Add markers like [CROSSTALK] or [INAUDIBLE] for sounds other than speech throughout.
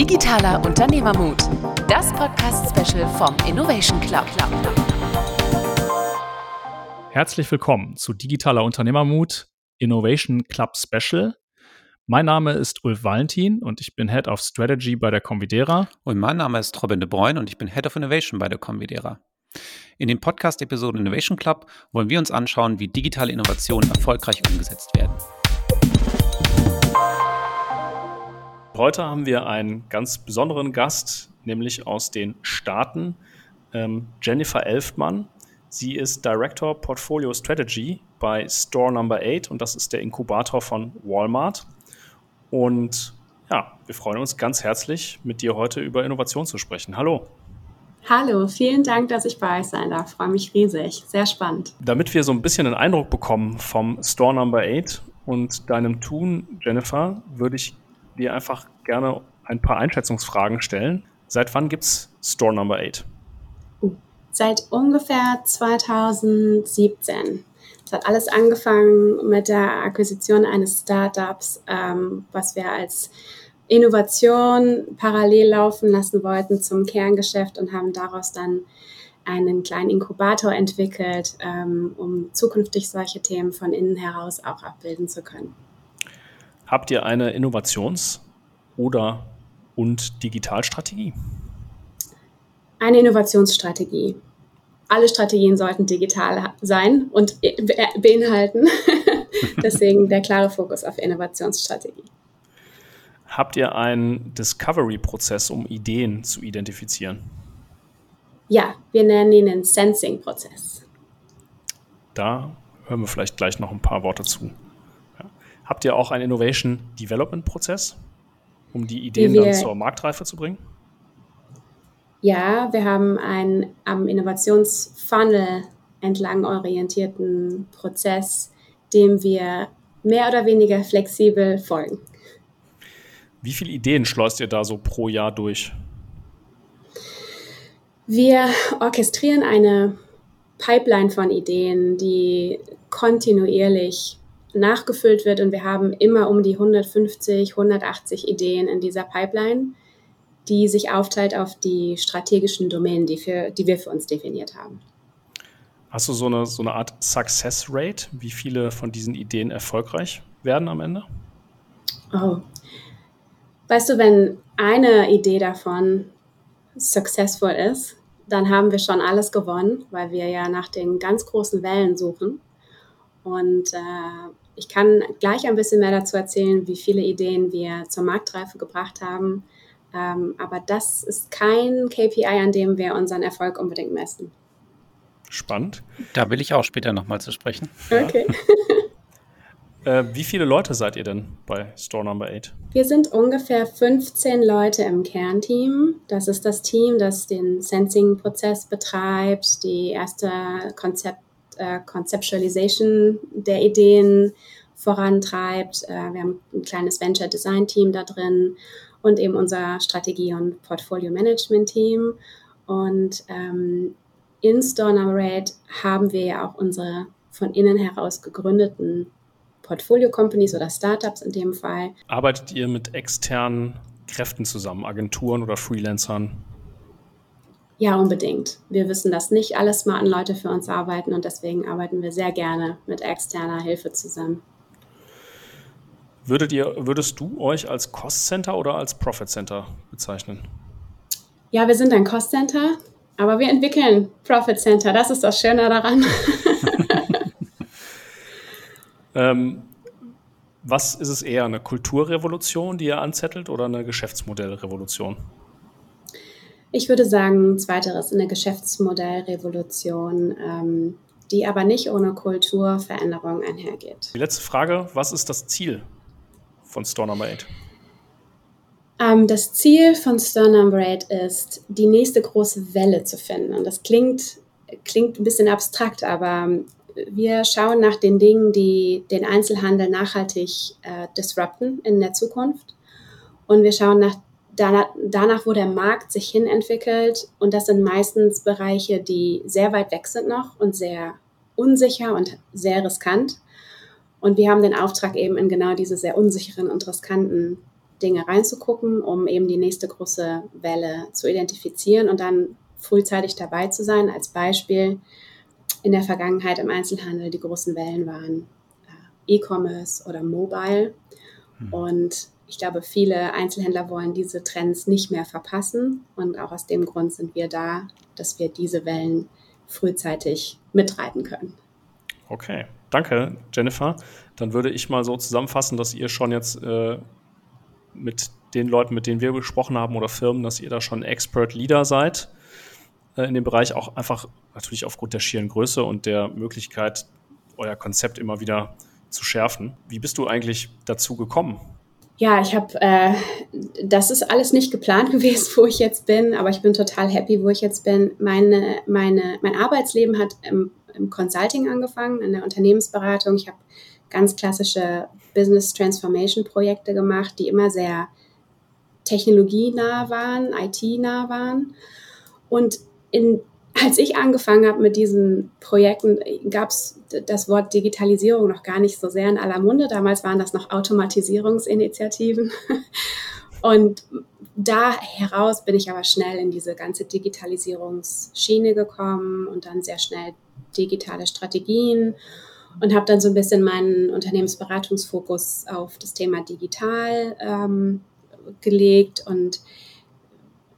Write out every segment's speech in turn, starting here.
Digitaler Unternehmermut, das Podcast-Special vom Innovation Club. Herzlich willkommen zu Digitaler Unternehmermut Innovation Club Special. Mein Name ist Ulf Valentin und ich bin Head of Strategy bei der Convidera. Und mein Name ist Robin de Bruyne und ich bin Head of Innovation bei der Convidera. In den Podcast-Episoden Innovation Club wollen wir uns anschauen, wie digitale Innovationen erfolgreich umgesetzt werden. Heute haben wir einen ganz besonderen Gast, nämlich aus den Staaten, ähm, Jennifer Elfmann. Sie ist Director Portfolio Strategy bei Store Number 8 und das ist der Inkubator von Walmart. Und ja, wir freuen uns ganz herzlich, mit dir heute über Innovation zu sprechen. Hallo. Hallo, vielen Dank, dass ich bei euch sein darf. Freue mich riesig. Sehr spannend. Damit wir so ein bisschen einen Eindruck bekommen vom Store Number 8 und deinem Tun, Jennifer, würde ich dir einfach gerne ein paar Einschätzungsfragen stellen. Seit wann gibt es Store Number 8? Uh, seit ungefähr 2017. Es hat alles angefangen mit der Akquisition eines Startups, ähm, was wir als Innovation parallel laufen lassen wollten zum Kerngeschäft und haben daraus dann einen kleinen Inkubator entwickelt, ähm, um zukünftig solche Themen von innen heraus auch abbilden zu können. Habt ihr eine Innovations- oder und Digitalstrategie? Eine Innovationsstrategie. Alle Strategien sollten digital sein und beinhalten. [LAUGHS] Deswegen der klare Fokus auf Innovationsstrategie. Habt ihr einen Discovery-Prozess, um Ideen zu identifizieren? Ja, wir nennen ihn einen Sensing-Prozess. Da hören wir vielleicht gleich noch ein paar Worte zu. Habt ihr auch einen Innovation Development Prozess, um die Ideen die dann zur Marktreife zu bringen? Ja, wir haben einen am Innovationsfunnel entlang orientierten Prozess, dem wir mehr oder weniger flexibel folgen. Wie viele Ideen schleust ihr da so pro Jahr durch? Wir orchestrieren eine Pipeline von Ideen, die kontinuierlich nachgefüllt wird und wir haben immer um die 150, 180 Ideen in dieser Pipeline, die sich aufteilt auf die strategischen Domänen, die, für, die wir für uns definiert haben. Hast du so eine, so eine Art Success Rate, wie viele von diesen Ideen erfolgreich werden am Ende? Oh, Weißt du, wenn eine Idee davon successful ist, dann haben wir schon alles gewonnen, weil wir ja nach den ganz großen Wellen suchen. Und äh, ich kann gleich ein bisschen mehr dazu erzählen, wie viele Ideen wir zur Marktreife gebracht haben. Ähm, aber das ist kein KPI, an dem wir unseren Erfolg unbedingt messen. Spannend. Da will ich auch später nochmal zu sprechen. Okay. [LAUGHS] Äh, wie viele Leute seid ihr denn bei Store Number 8? Wir sind ungefähr 15 Leute im Kernteam. Das ist das Team, das den Sensing-Prozess betreibt, die erste Konzept, äh, Conceptualization der Ideen vorantreibt. Äh, wir haben ein kleines Venture-Design-Team da drin und eben unser Strategie- und Portfolio-Management-Team. Und ähm, in 8 haben wir ja auch unsere von innen heraus gegründeten Portfolio-Companies oder Startups in dem Fall. Arbeitet ihr mit externen Kräften zusammen, Agenturen oder Freelancern? Ja, unbedingt. Wir wissen, dass nicht alle smarten Leute für uns arbeiten und deswegen arbeiten wir sehr gerne mit externer Hilfe zusammen. Würdet ihr, würdest du euch als Cost Center oder als Profit Center bezeichnen? Ja, wir sind ein Cost Center, aber wir entwickeln Profit Center. Das ist das Schöne daran. [LAUGHS] Ähm, was ist es eher, eine Kulturrevolution, die ihr anzettelt, oder eine Geschäftsmodellrevolution? Ich würde sagen, zweiteres, eine Geschäftsmodellrevolution, ähm, die aber nicht ohne Kulturveränderung einhergeht. Die letzte Frage, was ist das Ziel von Store Number 8? Ähm, das Ziel von Store Number 8 ist, die nächste große Welle zu finden. Und das klingt, klingt ein bisschen abstrakt, aber wir schauen nach den Dingen, die den Einzelhandel nachhaltig äh, disrupten in der Zukunft. Und wir schauen nach, danach, danach, wo der Markt sich hin entwickelt. Und das sind meistens Bereiche, die sehr weit weg sind noch und sehr unsicher und sehr riskant. Und wir haben den Auftrag eben in genau diese sehr unsicheren und riskanten Dinge reinzugucken, um eben die nächste große Welle zu identifizieren und dann frühzeitig dabei zu sein. Als Beispiel in der Vergangenheit im Einzelhandel die großen Wellen waren äh, E-Commerce oder Mobile. Mhm. Und ich glaube, viele Einzelhändler wollen diese Trends nicht mehr verpassen. Und auch aus dem Grund sind wir da, dass wir diese Wellen frühzeitig mitreiten können. Okay, danke, Jennifer. Dann würde ich mal so zusammenfassen, dass ihr schon jetzt äh, mit den Leuten, mit denen wir gesprochen haben oder Firmen, dass ihr da schon Expert Leader seid äh, in dem Bereich, auch einfach natürlich aufgrund der schieren Größe und der Möglichkeit, euer Konzept immer wieder zu schärfen. Wie bist du eigentlich dazu gekommen? Ja, ich habe, äh, das ist alles nicht geplant [LAUGHS] gewesen, wo ich jetzt bin, aber ich bin total happy, wo ich jetzt bin. Meine, meine, mein Arbeitsleben hat im, im Consulting angefangen, in der Unternehmensberatung. Ich habe ganz klassische Business Transformation Projekte gemacht, die immer sehr technologienah waren, IT-nah waren. Und in als ich angefangen habe mit diesen Projekten, gab es das Wort Digitalisierung noch gar nicht so sehr in aller Munde. Damals waren das noch Automatisierungsinitiativen. [LAUGHS] Und da heraus bin ich aber schnell in diese ganze Digitalisierungsschiene gekommen und dann sehr schnell digitale Strategien und habe dann so ein bisschen meinen Unternehmensberatungsfokus auf das Thema digital ähm, gelegt und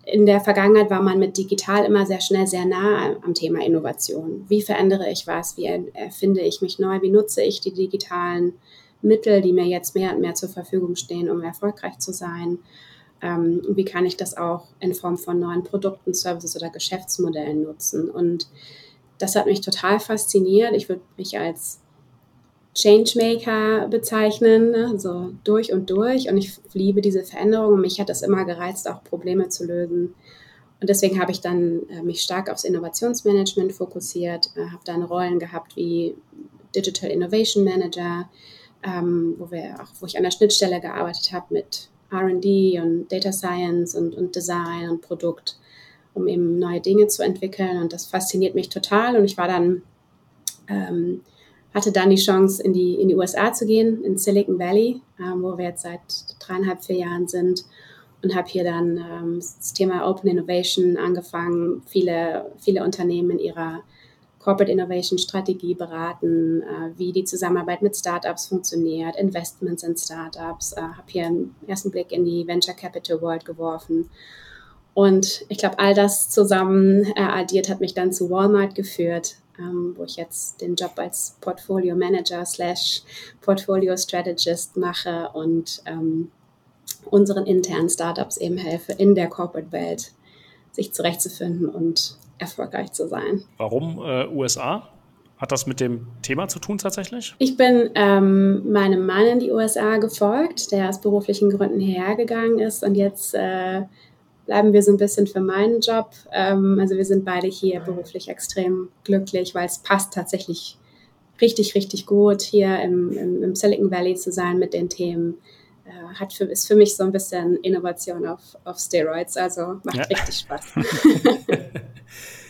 in der Vergangenheit war man mit digital immer sehr schnell sehr nah am Thema Innovation. Wie verändere ich was? Wie erfinde ich mich neu? Wie nutze ich die digitalen Mittel, die mir jetzt mehr und mehr zur Verfügung stehen, um erfolgreich zu sein? Ähm, wie kann ich das auch in Form von neuen Produkten, Services oder Geschäftsmodellen nutzen? Und das hat mich total fasziniert. Ich würde mich als Changemaker bezeichnen, ne? so durch und durch. Und ich liebe diese Veränderung. Mich hat das immer gereizt, auch Probleme zu lösen. Und deswegen habe ich dann äh, mich stark aufs Innovationsmanagement fokussiert, äh, habe dann Rollen gehabt wie Digital Innovation Manager, ähm, wo, wir auch, wo ich an der Schnittstelle gearbeitet habe mit RD und Data Science und, und Design und Produkt, um eben neue Dinge zu entwickeln. Und das fasziniert mich total. Und ich war dann ähm, hatte dann die Chance, in die, in die USA zu gehen, in Silicon Valley, ähm, wo wir jetzt seit dreieinhalb, vier Jahren sind und habe hier dann ähm, das Thema Open Innovation angefangen, viele, viele Unternehmen in ihrer Corporate Innovation Strategie beraten, äh, wie die Zusammenarbeit mit Startups funktioniert, Investments in Startups, äh, habe hier einen ersten Blick in die Venture Capital World geworfen. Und ich glaube, all das zusammen äh, addiert hat mich dann zu Walmart geführt, ähm, wo ich jetzt den Job als Portfolio Manager slash Portfolio Strategist mache und ähm, unseren internen Startups eben helfe, in der Corporate-Welt sich zurechtzufinden und erfolgreich zu sein. Warum äh, USA? Hat das mit dem Thema zu tun tatsächlich? Ich bin ähm, meinem Mann in die USA gefolgt, der aus beruflichen Gründen hergegangen ist und jetzt äh, bleiben wir so ein bisschen für meinen Job. Ähm, also wir sind beide hier beruflich extrem glücklich, weil es passt tatsächlich richtig, richtig gut, hier im, im, im Silicon Valley zu sein mit den Themen. Äh, hat für, ist für mich so ein bisschen Innovation auf, auf Steroids, also macht ja. richtig Spaß. [LAUGHS] [LAUGHS]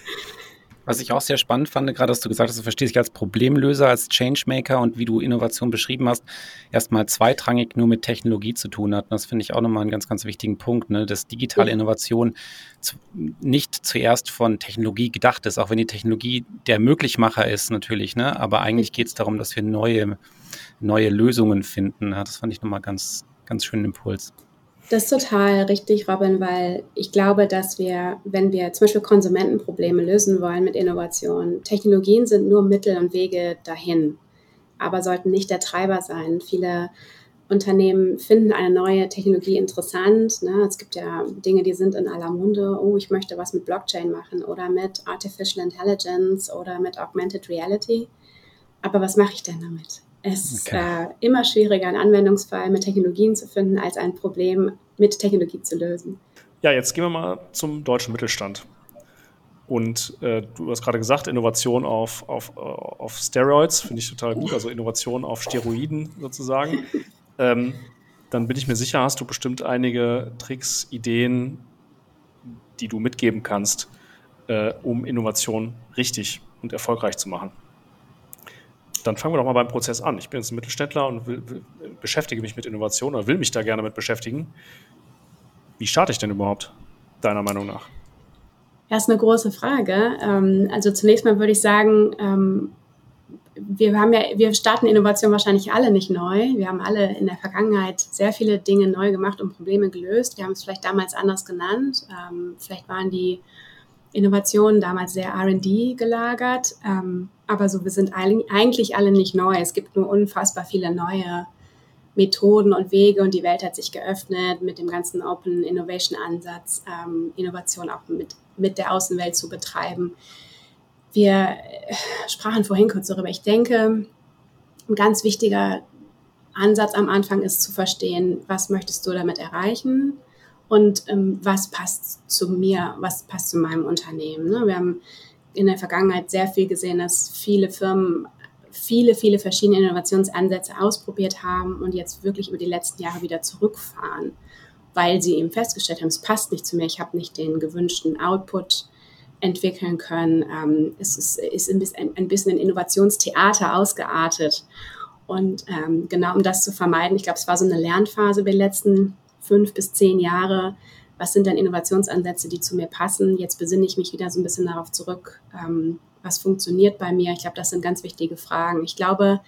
Was ich auch sehr spannend fand, gerade dass du gesagt hast, du verstehst dich als Problemlöser, als Changemaker und wie du Innovation beschrieben hast, erstmal zweitrangig nur mit Technologie zu tun hat. Und das finde ich auch nochmal einen ganz, ganz wichtigen Punkt, ne? dass digitale Innovation zu, nicht zuerst von Technologie gedacht ist, auch wenn die Technologie der Möglichmacher ist natürlich, ne? aber eigentlich geht es darum, dass wir neue, neue Lösungen finden. Ja, das fand ich nochmal ganz, ganz schönen Impuls. Das ist total richtig, Robin, weil ich glaube, dass wir, wenn wir zum Beispiel Konsumentenprobleme lösen wollen mit Innovation, Technologien sind nur Mittel und Wege dahin, aber sollten nicht der Treiber sein. Viele Unternehmen finden eine neue Technologie interessant. Ne? Es gibt ja Dinge, die sind in aller Munde. Oh, ich möchte was mit Blockchain machen oder mit Artificial Intelligence oder mit Augmented Reality. Aber was mache ich denn damit? Es ist okay. äh, immer schwieriger, einen Anwendungsfall mit Technologien zu finden, als ein Problem mit Technologie zu lösen. Ja, jetzt gehen wir mal zum deutschen Mittelstand. Und äh, du hast gerade gesagt, Innovation auf, auf, auf Steroids finde ich total gut, also Innovation auf Steroiden sozusagen. [LAUGHS] ähm, dann bin ich mir sicher, hast du bestimmt einige Tricks, Ideen, die du mitgeben kannst, äh, um Innovation richtig und erfolgreich zu machen. Dann fangen wir doch mal beim Prozess an. Ich bin jetzt ein Mittelständler und will, will, beschäftige mich mit Innovation oder will mich da gerne mit beschäftigen. Wie starte ich denn überhaupt, deiner Meinung nach? Ja, ist eine große Frage. Ähm, also zunächst mal würde ich sagen, ähm, wir haben ja, wir starten Innovation wahrscheinlich alle nicht neu. Wir haben alle in der Vergangenheit sehr viele Dinge neu gemacht und Probleme gelöst. Wir haben es vielleicht damals anders genannt. Ähm, vielleicht waren die Innovationen damals sehr R&D gelagert. Aber so, wir sind eigentlich alle nicht neu. Es gibt nur unfassbar viele neue Methoden und Wege und die Welt hat sich geöffnet mit dem ganzen Open Innovation Ansatz, ähm, Innovation auch mit, mit der Außenwelt zu betreiben. Wir äh, sprachen vorhin kurz darüber. Ich denke, ein ganz wichtiger Ansatz am Anfang ist zu verstehen, was möchtest du damit erreichen und ähm, was passt zu mir, was passt zu meinem Unternehmen. Ne? Wir haben in der Vergangenheit sehr viel gesehen, dass viele Firmen viele, viele verschiedene Innovationsansätze ausprobiert haben und jetzt wirklich über die letzten Jahre wieder zurückfahren, weil sie eben festgestellt haben, es passt nicht zu mir, ich habe nicht den gewünschten Output entwickeln können. Ähm, es ist, ist ein, bisschen, ein Innovationstheater ausgeartet. Und ähm, genau um das zu vermeiden, ich glaube, es war so eine Lernphase über die letzten fünf bis zehn Jahre. Was sind denn Innovationsansätze, die zu mir passen? Jetzt besinne ich mich wieder so ein bisschen darauf zurück, ähm, was funktioniert bei mir? Ich glaube, das sind ganz wichtige Fragen. Ich glaube,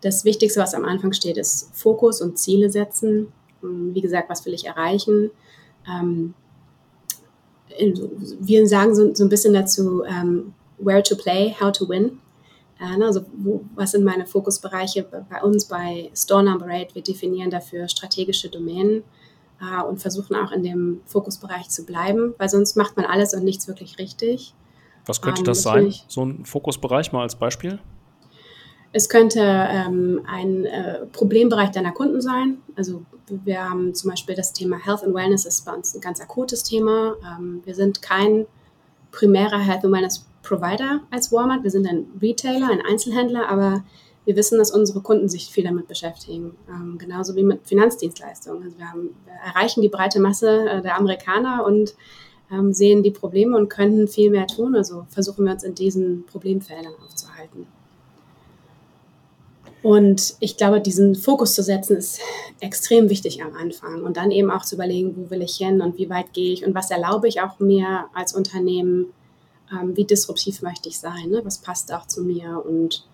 das Wichtigste, was am Anfang steht, ist Fokus und Ziele setzen. Ähm, wie gesagt, was will ich erreichen? Ähm, wir sagen so, so, ein bisschen dazu, ähm, where to play, how to win. Äh, ne, also wo, was sind meine Fokusbereiche bei uns bei Store Number 8? Wir definieren dafür strategische Domänen äh, und versuchen auch in dem Fokusbereich zu bleiben, weil sonst macht man alles und nichts wirklich richtig. Was könnte ähm, das sein? So ein Fokusbereich mal als Beispiel? Es könnte ähm, ein äh, Problembereich deiner Kunden sein. Also wir haben zum Beispiel das Thema Health and Wellness ist bei uns ein ganz akutes Thema. Ähm, wir sind kein primärer Health and Wellness Provider als Walmart. Wir sind ein Retailer, ein Einzelhändler, aber wir wissen, dass unsere Kunden sich viel damit beschäftigen. Ähm, genauso wie mit Finanzdienstleistungen. Also wir, haben, wir erreichen die breite Masse äh, der Amerikaner und ähm, sehen die Probleme und können viel mehr tun. Also versuchen wir uns in diesen Problemfeldern aufzuhalten. Und ich glaube, diesen Fokus zu setzen ist extrem wichtig am Anfang und dann eben auch zu überlegen, wo will ich hin und wie weit gehe ich und was erlaube ich auch mir als Unternehmen, ähm, wie disruptiv möchte ich sein, ne? was passt auch zu mir und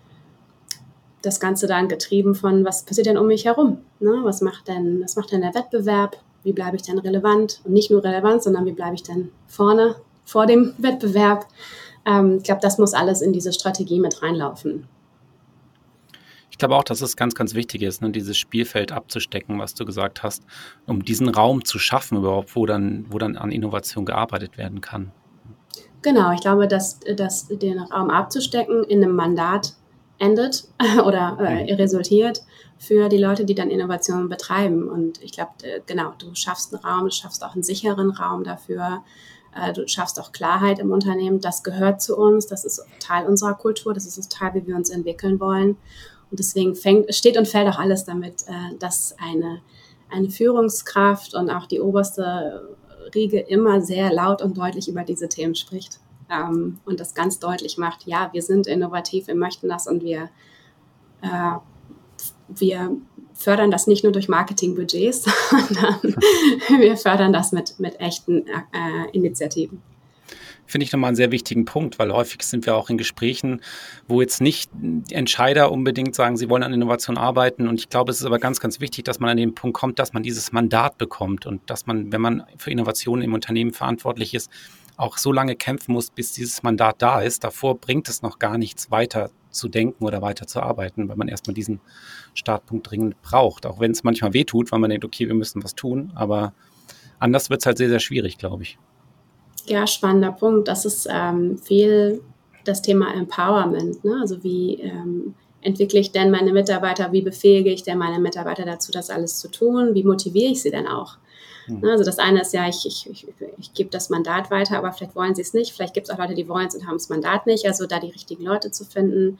das Ganze dann getrieben von, was passiert denn um mich herum? Ne? Was, macht denn, was macht denn der Wettbewerb? wie bleibe ich dann relevant und nicht nur relevant, sondern wie bleibe ich dann vorne vor dem [LAUGHS] Wettbewerb. Ähm, ich glaube, das muss alles in diese Strategie mit reinlaufen. Ich glaube auch, dass es ganz, ganz wichtig ist, ne, dieses Spielfeld abzustecken, was du gesagt hast, um diesen Raum zu schaffen überhaupt, wo dann, wo dann an Innovation gearbeitet werden kann. Genau, ich glaube, dass, dass den Raum abzustecken in einem Mandat endet [LAUGHS] oder äh, mhm. resultiert für die Leute, die dann Innovationen betreiben. Und ich glaube, äh, genau, du schaffst einen Raum, du schaffst auch einen sicheren Raum dafür. Äh, du schaffst auch Klarheit im Unternehmen. Das gehört zu uns. Das ist Teil unserer Kultur. Das ist Teil, wie wir uns entwickeln wollen. Und deswegen fängt, steht und fällt auch alles damit, äh, dass eine, eine Führungskraft und auch die oberste Riege immer sehr laut und deutlich über diese Themen spricht ähm, und das ganz deutlich macht, ja, wir sind innovativ, wir möchten das und wir, äh, wir fördern das nicht nur durch Marketingbudgets, [LAUGHS] sondern [LAUGHS] wir fördern das mit, mit echten äh, Initiativen finde ich nochmal einen sehr wichtigen Punkt, weil häufig sind wir auch in Gesprächen, wo jetzt nicht Entscheider unbedingt sagen, sie wollen an Innovation arbeiten. Und ich glaube, es ist aber ganz, ganz wichtig, dass man an den Punkt kommt, dass man dieses Mandat bekommt und dass man, wenn man für Innovationen im Unternehmen verantwortlich ist, auch so lange kämpfen muss, bis dieses Mandat da ist. Davor bringt es noch gar nichts weiter zu denken oder weiter zu arbeiten, weil man erstmal diesen Startpunkt dringend braucht. Auch wenn es manchmal wehtut, weil man denkt, okay, wir müssen was tun, aber anders wird es halt sehr, sehr schwierig, glaube ich. Ja, spannender Punkt. Das ist ähm, viel das Thema Empowerment. Ne? Also wie ähm, entwickle ich denn meine Mitarbeiter, wie befähige ich denn meine Mitarbeiter dazu, das alles zu tun, wie motiviere ich sie denn auch? Mhm. Also das eine ist ja, ich, ich, ich, ich gebe das Mandat weiter, aber vielleicht wollen sie es nicht. Vielleicht gibt es auch Leute, die wollen es und haben das Mandat nicht. Also da die richtigen Leute zu finden,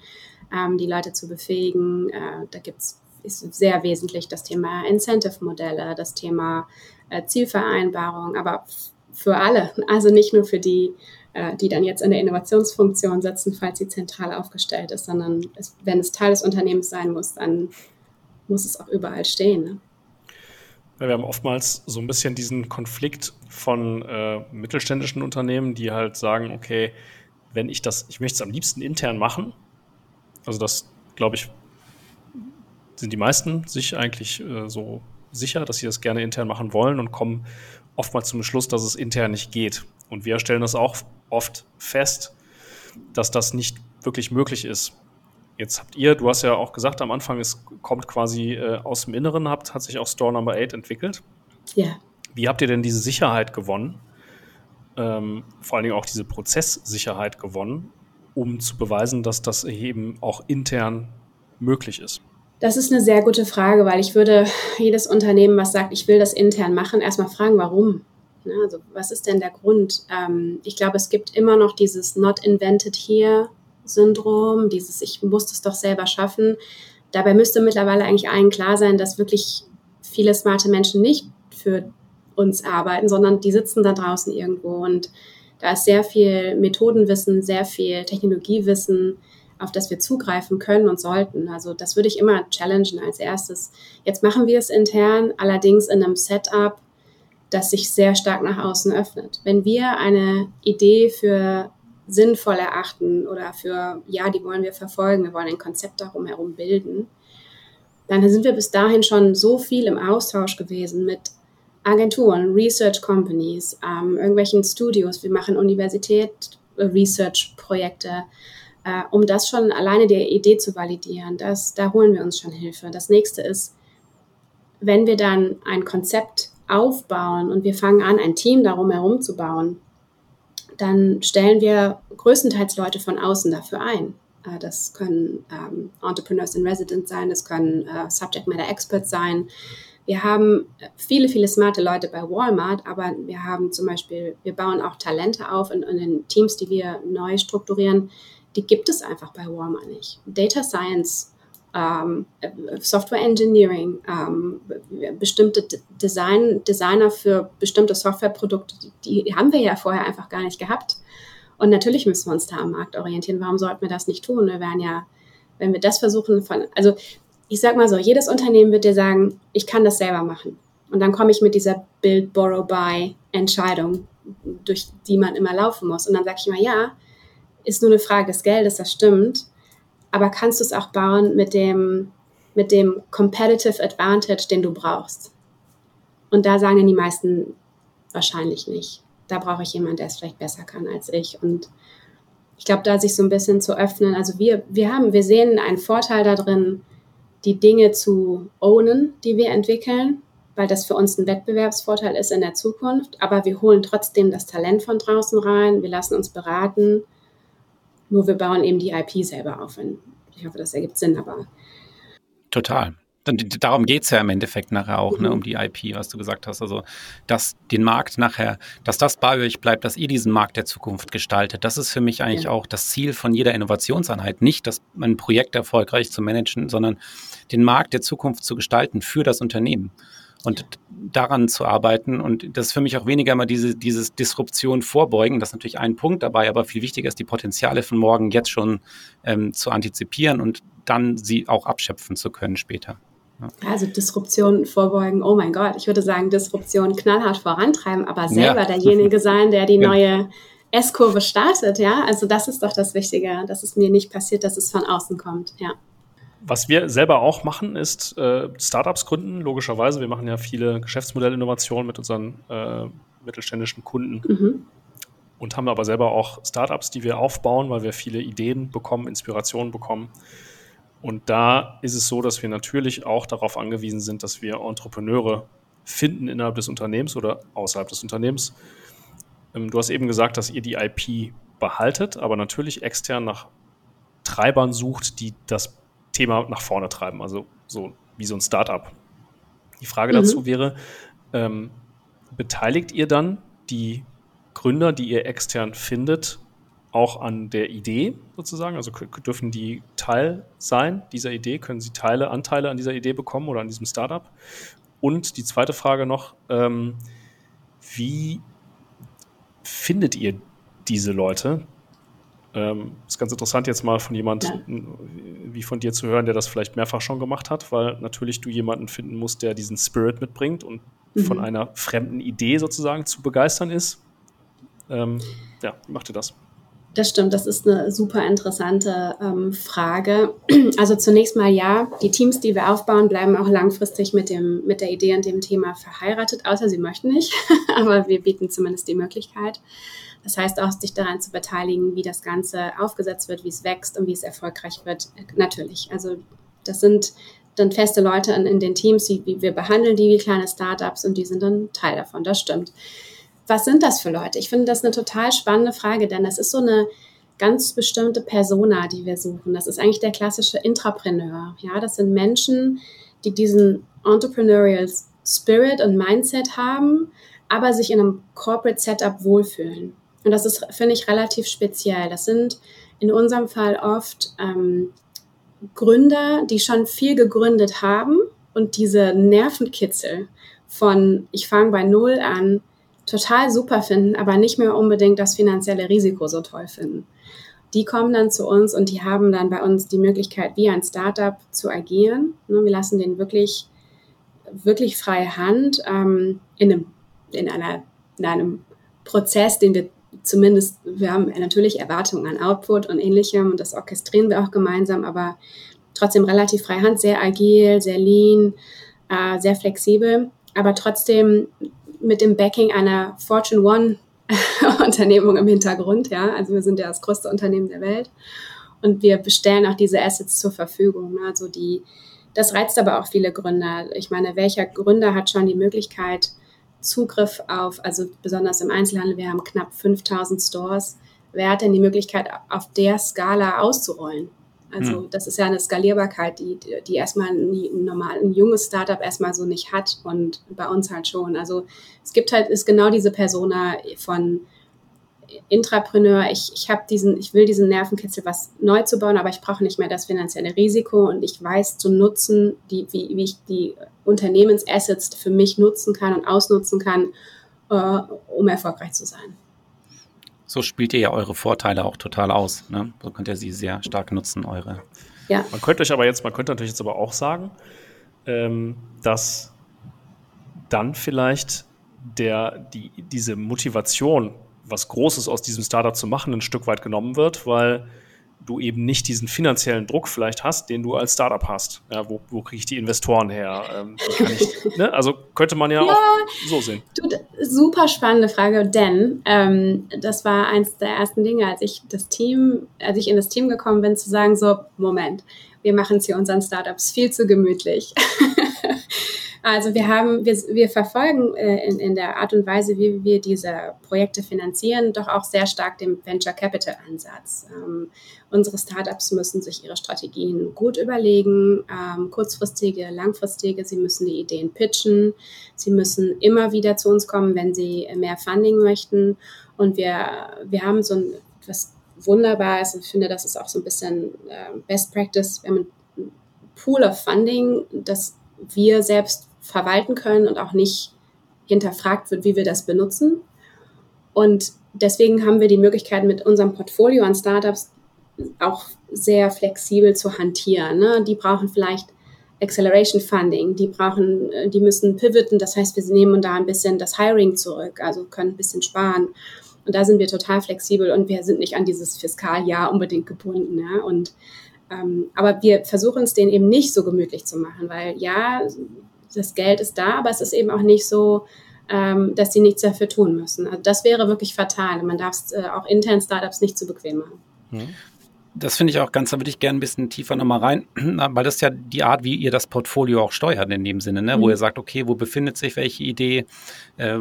ähm, die Leute zu befähigen, äh, da gibt es ist sehr wesentlich das Thema Incentive-Modelle, das Thema äh, Zielvereinbarung, aber für alle, also nicht nur für die äh, die dann jetzt in der Innovationsfunktion sitzen, falls sie zentral aufgestellt ist, sondern es, wenn es Teil des Unternehmens sein muss, dann muss es auch überall stehen. Ne? Wir haben oftmals so ein bisschen diesen Konflikt von äh, mittelständischen Unternehmen, die halt sagen, okay, wenn ich das, ich möchte es am liebsten intern machen, also das, glaube ich, sind die meisten sich eigentlich äh, so sicher, dass sie das gerne intern machen wollen und kommen oftmals zum Schluss, dass es intern nicht geht. Und wir stellen das auch oft fest, dass das nicht wirklich möglich ist. Jetzt habt ihr, du hast ja auch gesagt am Anfang, es kommt quasi äh, aus dem Inneren, habt, hat sich auch Store Number 8 entwickelt. Ja. Wie habt ihr denn diese Sicherheit gewonnen? Ähm, vor allen Dingen auch diese Prozesssicherheit gewonnen, um zu beweisen, dass das eben auch intern möglich ist? Das ist eine sehr gute Frage, weil ich würde jedes Unternehmen, was sagt, ich will das intern machen, erstmal fragen, warum. Also was ist denn der Grund? Ähm, ich glaube, es gibt immer noch dieses Not Invented Here Syndrom, dieses Ich muss es doch selber schaffen. Dabei müsste mittlerweile eigentlich allen klar sein, dass wirklich viele smarte Menschen nicht für uns arbeiten, sondern die sitzen da draußen irgendwo und da ist sehr viel Methodenwissen, sehr viel Technologiewissen, auf das wir zugreifen können und sollten. Also das würde ich immer challengen als erstes. Jetzt machen wir es intern, allerdings in einem Setup, das sich sehr stark nach außen öffnet. Wenn wir eine Idee für sinnvoll erachten oder für, ja, die wollen wir verfolgen, wir wollen ein Konzept darum herum bilden, dann sind wir bis dahin schon so viel im Austausch gewesen mit Agenturen, Research Companies, ähm, irgendwelchen Studios. Wir machen Universität äh, Research-Projekte, äh, um das schon alleine die Idee zu validieren. Das, da holen wir uns schon Hilfe. Das nächste ist, wenn wir dann ein Konzept aufbauen und wir fangen an, ein Team darum herum zu bauen, dann stellen wir größtenteils Leute von außen dafür ein. Äh, das können ähm, Entrepreneurs in Residence sein, das können äh, Subject Matter Experts sein. Wir haben viele, viele smarte Leute bei Walmart, aber wir haben zum Beispiel, wir bauen auch Talente auf in, in den Teams, die wir neu strukturieren. Die gibt es einfach bei Walmart nicht. Data Science ähm, Software Engineering, ähm, bestimmte Design, Designer für bestimmte Softwareprodukte, die, haben wir ja vorher einfach gar nicht gehabt. Und natürlich müssen wir uns da am Markt orientieren. Warum sollten wir das nicht tun? Wir werden ja, wenn wir das versuchen von, also ich sag mal so, jedes Unternehmen wird dir sagen, ich kann das selber machen. Und dann komme ich mit dieser Build, Borrow, Buy Entscheidung, durch die man immer laufen muss. Und dann sage ich immer, ja, ist nur eine Frage des Geldes, das stimmt aber kannst du es auch bauen mit dem, mit dem Competitive Advantage, den du brauchst? Und da sagen die meisten wahrscheinlich nicht. Da brauche ich jemanden, der es vielleicht besser kann als ich. Und ich glaube, da sich so ein bisschen zu öffnen. Also wir, wir haben, wir sehen einen Vorteil darin, die Dinge zu ownen, die wir entwickeln, weil das für uns ein Wettbewerbsvorteil ist in der Zukunft. Aber wir holen trotzdem das Talent von draußen rein. Wir lassen uns beraten nur wir bauen eben die IP selber auf. Ich hoffe, das ergibt Sinn, aber. Total. Darum geht es ja im Endeffekt nachher auch, ne, mhm. ne, um die IP, was du gesagt hast. Also, dass den Markt nachher, dass das bei euch bleibt, dass ihr diesen Markt der Zukunft gestaltet. Das ist für mich eigentlich ja. auch das Ziel von jeder Innovationseinheit. Nicht, dass ein Projekt erfolgreich zu managen, sondern den Markt der Zukunft zu gestalten für das Unternehmen und daran zu arbeiten. Und das ist für mich auch weniger mal diese dieses Disruption vorbeugen. Das ist natürlich ein Punkt dabei, aber viel wichtiger ist, die Potenziale von morgen jetzt schon ähm, zu antizipieren und dann sie auch abschöpfen zu können später. Ja. Also Disruption vorbeugen, oh mein Gott, ich würde sagen, Disruption knallhart vorantreiben, aber selber ja. derjenige sein, der die [LAUGHS] neue S-Kurve startet, ja. Also das ist doch das Wichtige, dass es mir nicht passiert, dass es von außen kommt, ja. Was wir selber auch machen, ist äh, Startups gründen, logischerweise. Wir machen ja viele Geschäftsmodellinnovationen mit unseren äh, mittelständischen Kunden mhm. und haben aber selber auch Startups, die wir aufbauen, weil wir viele Ideen bekommen, Inspirationen bekommen. Und da ist es so, dass wir natürlich auch darauf angewiesen sind, dass wir Entrepreneure finden innerhalb des Unternehmens oder außerhalb des Unternehmens. Ähm, du hast eben gesagt, dass ihr die IP behaltet, aber natürlich extern nach Treibern sucht, die das Thema nach vorne treiben, also so wie so ein Startup. Die Frage mhm. dazu wäre, ähm, beteiligt ihr dann die Gründer, die ihr extern findet, auch an der Idee sozusagen? Also dürfen die Teil sein dieser Idee? Können sie Teile, Anteile an dieser Idee bekommen oder an diesem Startup? Und die zweite Frage noch, ähm, wie findet ihr diese Leute? Ähm, ist ganz interessant, jetzt mal von jemand ja. wie von dir zu hören, der das vielleicht mehrfach schon gemacht hat, weil natürlich du jemanden finden musst, der diesen Spirit mitbringt und mhm. von einer fremden Idee sozusagen zu begeistern ist. Ähm, ja, wie macht ihr das? Das stimmt, das ist eine super interessante ähm, Frage. [CLEARS THROAT] Also zunächst mal ja, die Teams, die wir aufbauen, bleiben auch langfristig mit, dem, mit der Idee und dem Thema verheiratet, außer sie möchten nicht. [LAUGHS] Aber wir bieten zumindest die Möglichkeit. Das heißt auch, sich daran zu beteiligen, wie das Ganze aufgesetzt wird, wie es wächst und wie es erfolgreich wird. Natürlich. Also das sind dann feste Leute in, in den Teams, wie, wie wir behandeln die wie kleine Startups und die sind dann Teil davon. Das stimmt. Was sind das für Leute? Ich finde das eine total spannende Frage, denn das ist so eine ganz bestimmte Persona, die wir suchen. Das ist eigentlich der klassische Intrapreneur. Ja, das sind Menschen, die diesen Entrepreneurial Spirit und Mindset haben, aber sich in einem Corporate Setup wohlfühlen. Und das ist, finde ich, relativ speziell. Das sind in unserem Fall oft ähm, Gründer, die schon viel gegründet haben und diese Nervenkitzel von ich fange bei Null an total super finden, aber nicht mehr unbedingt das finanzielle Risiko so toll finden. Die kommen dann zu uns und die haben dann bei uns die Möglichkeit, wie ein Startup zu agieren. Ne, wir lassen denen wirklich, wirklich freie Hand ähm, in, einem, in, einer, in einem Prozess, den wir zumindest, wir haben natürlich Erwartungen an Output und ähnlichem und das orchestrieren wir auch gemeinsam, aber trotzdem relativ freie Hand, sehr agil, sehr lean, äh, sehr flexibel, aber trotzdem mit dem Backing einer Fortune One [LAUGHS] Unternehmung im Hintergrund, ja. Also wir sind ja das größte Unternehmen der Welt und wir bestellen auch diese Assets zur Verfügung. Ne? Also die, das reizt aber auch viele Gründer. Ich meine, welcher Gründer hat schon die Möglichkeit, Zugriff auf, also besonders im Einzelhandel, wir haben knapp 5000 Stores, wer hat denn die Möglichkeit, auf der Skala auszurollen? Also hm. das ist ja eine Skalierbarkeit, die, die erstmal ein, normal, ein junges Startup erstmal so nicht hat und bei uns halt schon. Also es gibt halt, ist genau diese Persona von Intrapreneur, ich, ich habe diesen, ich will diesen Nervenkitzel, was neu zu bauen, aber ich brauche nicht mehr das finanzielle Risiko und ich weiß zu nutzen, die, wie, wie ich die Unternehmensassets für mich nutzen kann und ausnutzen kann, äh, um erfolgreich zu sein. So spielt ihr ja eure Vorteile auch total aus. Ne? So könnt ihr sie sehr stark nutzen, eure. Ja. Man könnte euch aber jetzt, man könnte natürlich jetzt aber auch sagen, ähm, dass dann vielleicht der, die, diese Motivation, was Großes aus diesem Startup zu machen, ein Stück weit genommen wird, weil du eben nicht diesen finanziellen Druck vielleicht hast, den du als Startup hast. Ja, wo, wo kriege ich die Investoren her? Ähm, ich, [LAUGHS] ne? Also könnte man ja, ja, auch so sehen. Du, super spannende Frage, denn ähm, das war eins der ersten Dinge, als ich das Team, als ich in das Team gekommen bin, zu sagen, so, Moment, wir machen es hier unseren Startups viel zu gemütlich. [LAUGHS] Also wir haben, wir, wir verfolgen äh, in, in der Art und Weise, wie wir diese Projekte finanzieren, doch auch sehr stark den Venture Capital Ansatz. Ähm, unsere Startups müssen sich ihre Strategien gut überlegen, ähm, kurzfristige, langfristige. Sie müssen die Ideen pitchen. Sie müssen immer wieder zu uns kommen, wenn sie mehr Funding möchten. Und wir, wir haben so ein, was wunderbar ist, ich finde, das ist auch so ein bisschen äh, Best Practice. Wir haben ein Pool of Funding, das wir selbst verwalten können und auch nicht hinterfragt wird, wie wir das benutzen. Und deswegen haben wir die Möglichkeit, mit unserem Portfolio an Startups auch sehr flexibel zu hantieren. Ne? Die brauchen vielleicht Acceleration Funding, die brauchen, die müssen pivoten, das heißt, wir nehmen da ein bisschen das Hiring zurück, also können ein bisschen sparen. Und da sind wir total flexibel und wir sind nicht an dieses Fiskaljahr unbedingt gebunden. Ja? Und ähm, aber wir versuchen es denen eben nicht so gemütlich zu machen, weil ja, das Geld ist da, aber es ist eben auch nicht so, ähm, dass sie nichts dafür tun müssen. Also das wäre wirklich fatal. Man darf es äh, auch intern Startups nicht zu bequem machen. Mhm. Das finde ich auch ganz, da würde ich gerne ein bisschen tiefer nochmal rein, [CLEARS THROAT] weil das ist ja die Art, wie ihr das Portfolio auch steuert in dem Sinne, ne? Mhm. wo ihr sagt, okay, wo befindet sich welche Idee, äh,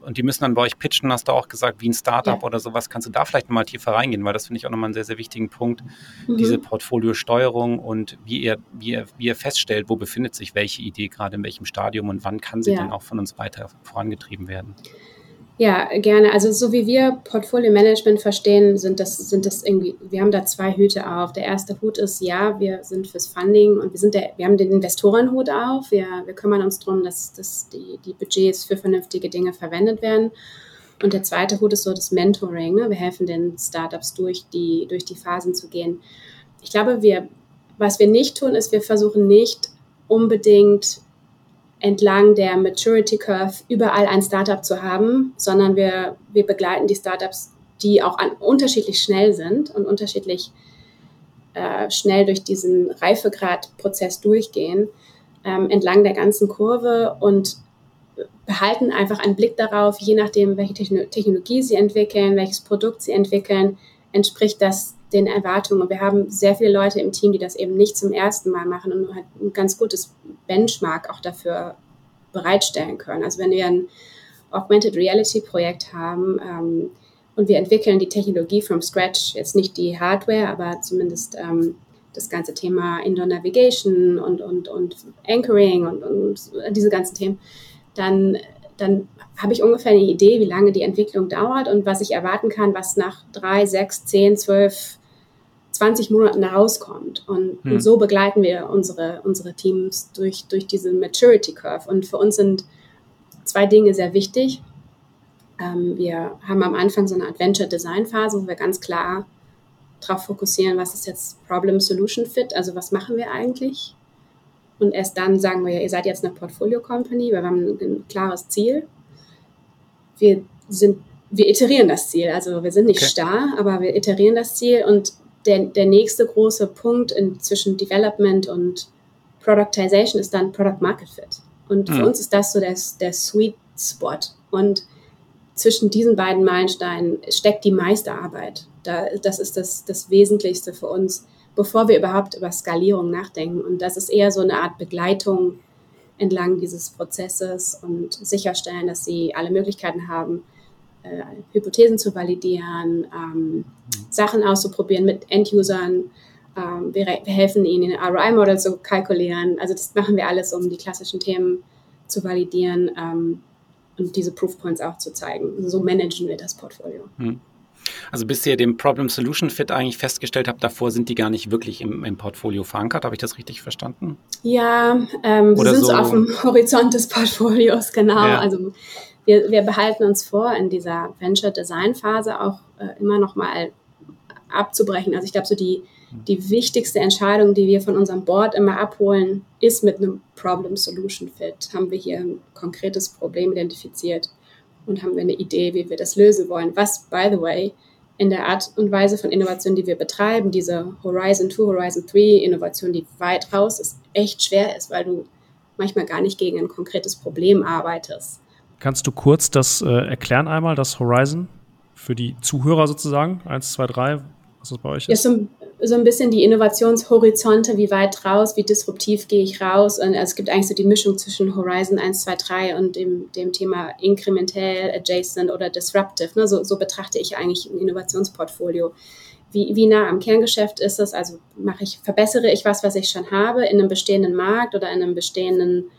und die müssen dann bei euch pitchen, hast du auch gesagt, wie ein Startup ja. oder sowas. Kannst du da vielleicht nochmal tiefer reingehen, weil das finde ich auch nochmal einen sehr, sehr wichtigen Punkt, mhm. diese Portfoliosteuerung und wie ihr, wie, ihr, wie ihr feststellt, wo befindet sich welche Idee gerade in welchem Stadium und wann kann sie ja. dann auch von uns weiter vorangetrieben werden. Ja, gerne. Also so wie wir Portfolio Management verstehen, sind das, sind das irgendwie, wir haben da zwei Hüte auf. Der erste Hut ist, ja, wir sind fürs Funding und wir sind der, wir haben den Investorenhut auf. Wir, wir kümmern uns darum, dass, dass die, die Budgets für vernünftige Dinge verwendet werden. Und der zweite Hut ist so das Mentoring. Ne? Wir helfen den Startups durch die, durch die Phasen zu gehen. Ich glaube, wir, was wir nicht tun, ist, wir versuchen nicht unbedingt entlang der Maturity Curve überall ein Startup zu haben, sondern wir, wir begleiten die Startups, die auch an, unterschiedlich schnell sind und unterschiedlich äh, schnell durch diesen Reifegradprozess durchgehen, ähm, entlang der ganzen Kurve und behalten einfach einen Blick darauf, je nachdem, welche Technologie sie entwickeln, welches Produkt sie entwickeln, entspricht das den Erwartungen. Und wir haben sehr viele Leute im Team, die das eben nicht zum ersten Mal machen und halt ein ganz gutes Benchmark auch dafür bereitstellen können. Also wenn wir ein Augmented Reality Projekt haben ähm, und wir entwickeln die Technologie from scratch, jetzt nicht die Hardware, aber zumindest ähm, das ganze Thema Indoor Navigation und, und, und Anchoring und, und diese ganzen Themen, dann, dann habe ich ungefähr eine Idee, wie lange die Entwicklung dauert und was ich erwarten kann, was nach drei, sechs, zehn, zwölf 20 Monaten rauskommt. Und, hm. und, so begleiten wir unsere, unsere Teams durch, durch diese Maturity Curve. Und für uns sind zwei Dinge sehr wichtig. Ähm, wir haben am Anfang so eine Adventure Design Phase, wo wir ganz klar darauf fokussieren, was ist jetzt Problem Solution Fit, also was machen wir eigentlich. Und erst dann sagen wir, ihr seid jetzt eine Portfolio Company, weil wir haben ein, klares Ziel. Wir sind wir iterieren das Ziel. Also wir sind nicht okay. starr, aber wir iterieren das Ziel und der, der nächste große Punkt in, zwischen Development und Productization ist dann Product Market Fit. Und mhm. für uns ist das so der, der Sweet Spot. Und zwischen diesen beiden Meilensteinen steckt die meiste Arbeit. Da, das ist das, das Wesentlichste für uns, bevor wir überhaupt über Skalierung nachdenken. Und das ist eher so eine Art Begleitung entlang dieses Prozesses und sicherstellen, dass sie alle Möglichkeiten haben, äh, Hypothesen zu validieren, ähm. Sachen auszuprobieren mit End-Usern. Ähm, wir, wir, helfen ihnen, ROI-Model zu kalkulieren. Also das machen wir alles, um die klassischen Themen zu validieren ähm, und diese Proofpoints auch zu zeigen. Also so managen wir das Portfolio. Mhm. Also bis ihr den Problem Solution Fit eigentlich festgestellt habt, davor sind die gar nicht wirklich im, im Portfolio verankert. Habe ich das richtig verstanden? Ja, ähm, sie sind so auf dem [LAUGHS] Horizont des Portfolios, genau. Ja. Also wir, wir behalten uns vor, in dieser Venture Design Phase auch äh, immer noch mal abzubrechen. Also ich glaube, so die, die wichtigste Entscheidung, die wir von unserem Board immer abholen, ist mit einem Problem Solution Fit. Haben wir hier ein konkretes Problem identifiziert und haben wir eine Idee, wie wir das lösen wollen. Was, by the way, in der Art und Weise von Innovation, die wir betreiben, diese Horizon 2, Horizon 3 Innovation, die weit raus ist, echt schwer ist, weil du manchmal gar nicht gegen ein konkretes Problem arbeitest. Kannst du kurz das äh, erklären einmal, das Horizon, für die Zuhörer sozusagen? Eins, zwei, drei, was das bei euch ist? Ja, so, so ein bisschen die Innovationshorizonte, wie weit raus, wie disruptiv gehe ich raus. Und also es gibt eigentlich so die Mischung zwischen Horizon 1, 2, 3 und dem, dem Thema inkrementell, adjacent oder disruptive. Ne? So, so betrachte ich eigentlich ein Innovationsportfolio. Wie, wie nah am Kerngeschäft ist es? Also mache ich, verbessere ich was, was ich schon habe in einem bestehenden Markt oder in einem bestehenden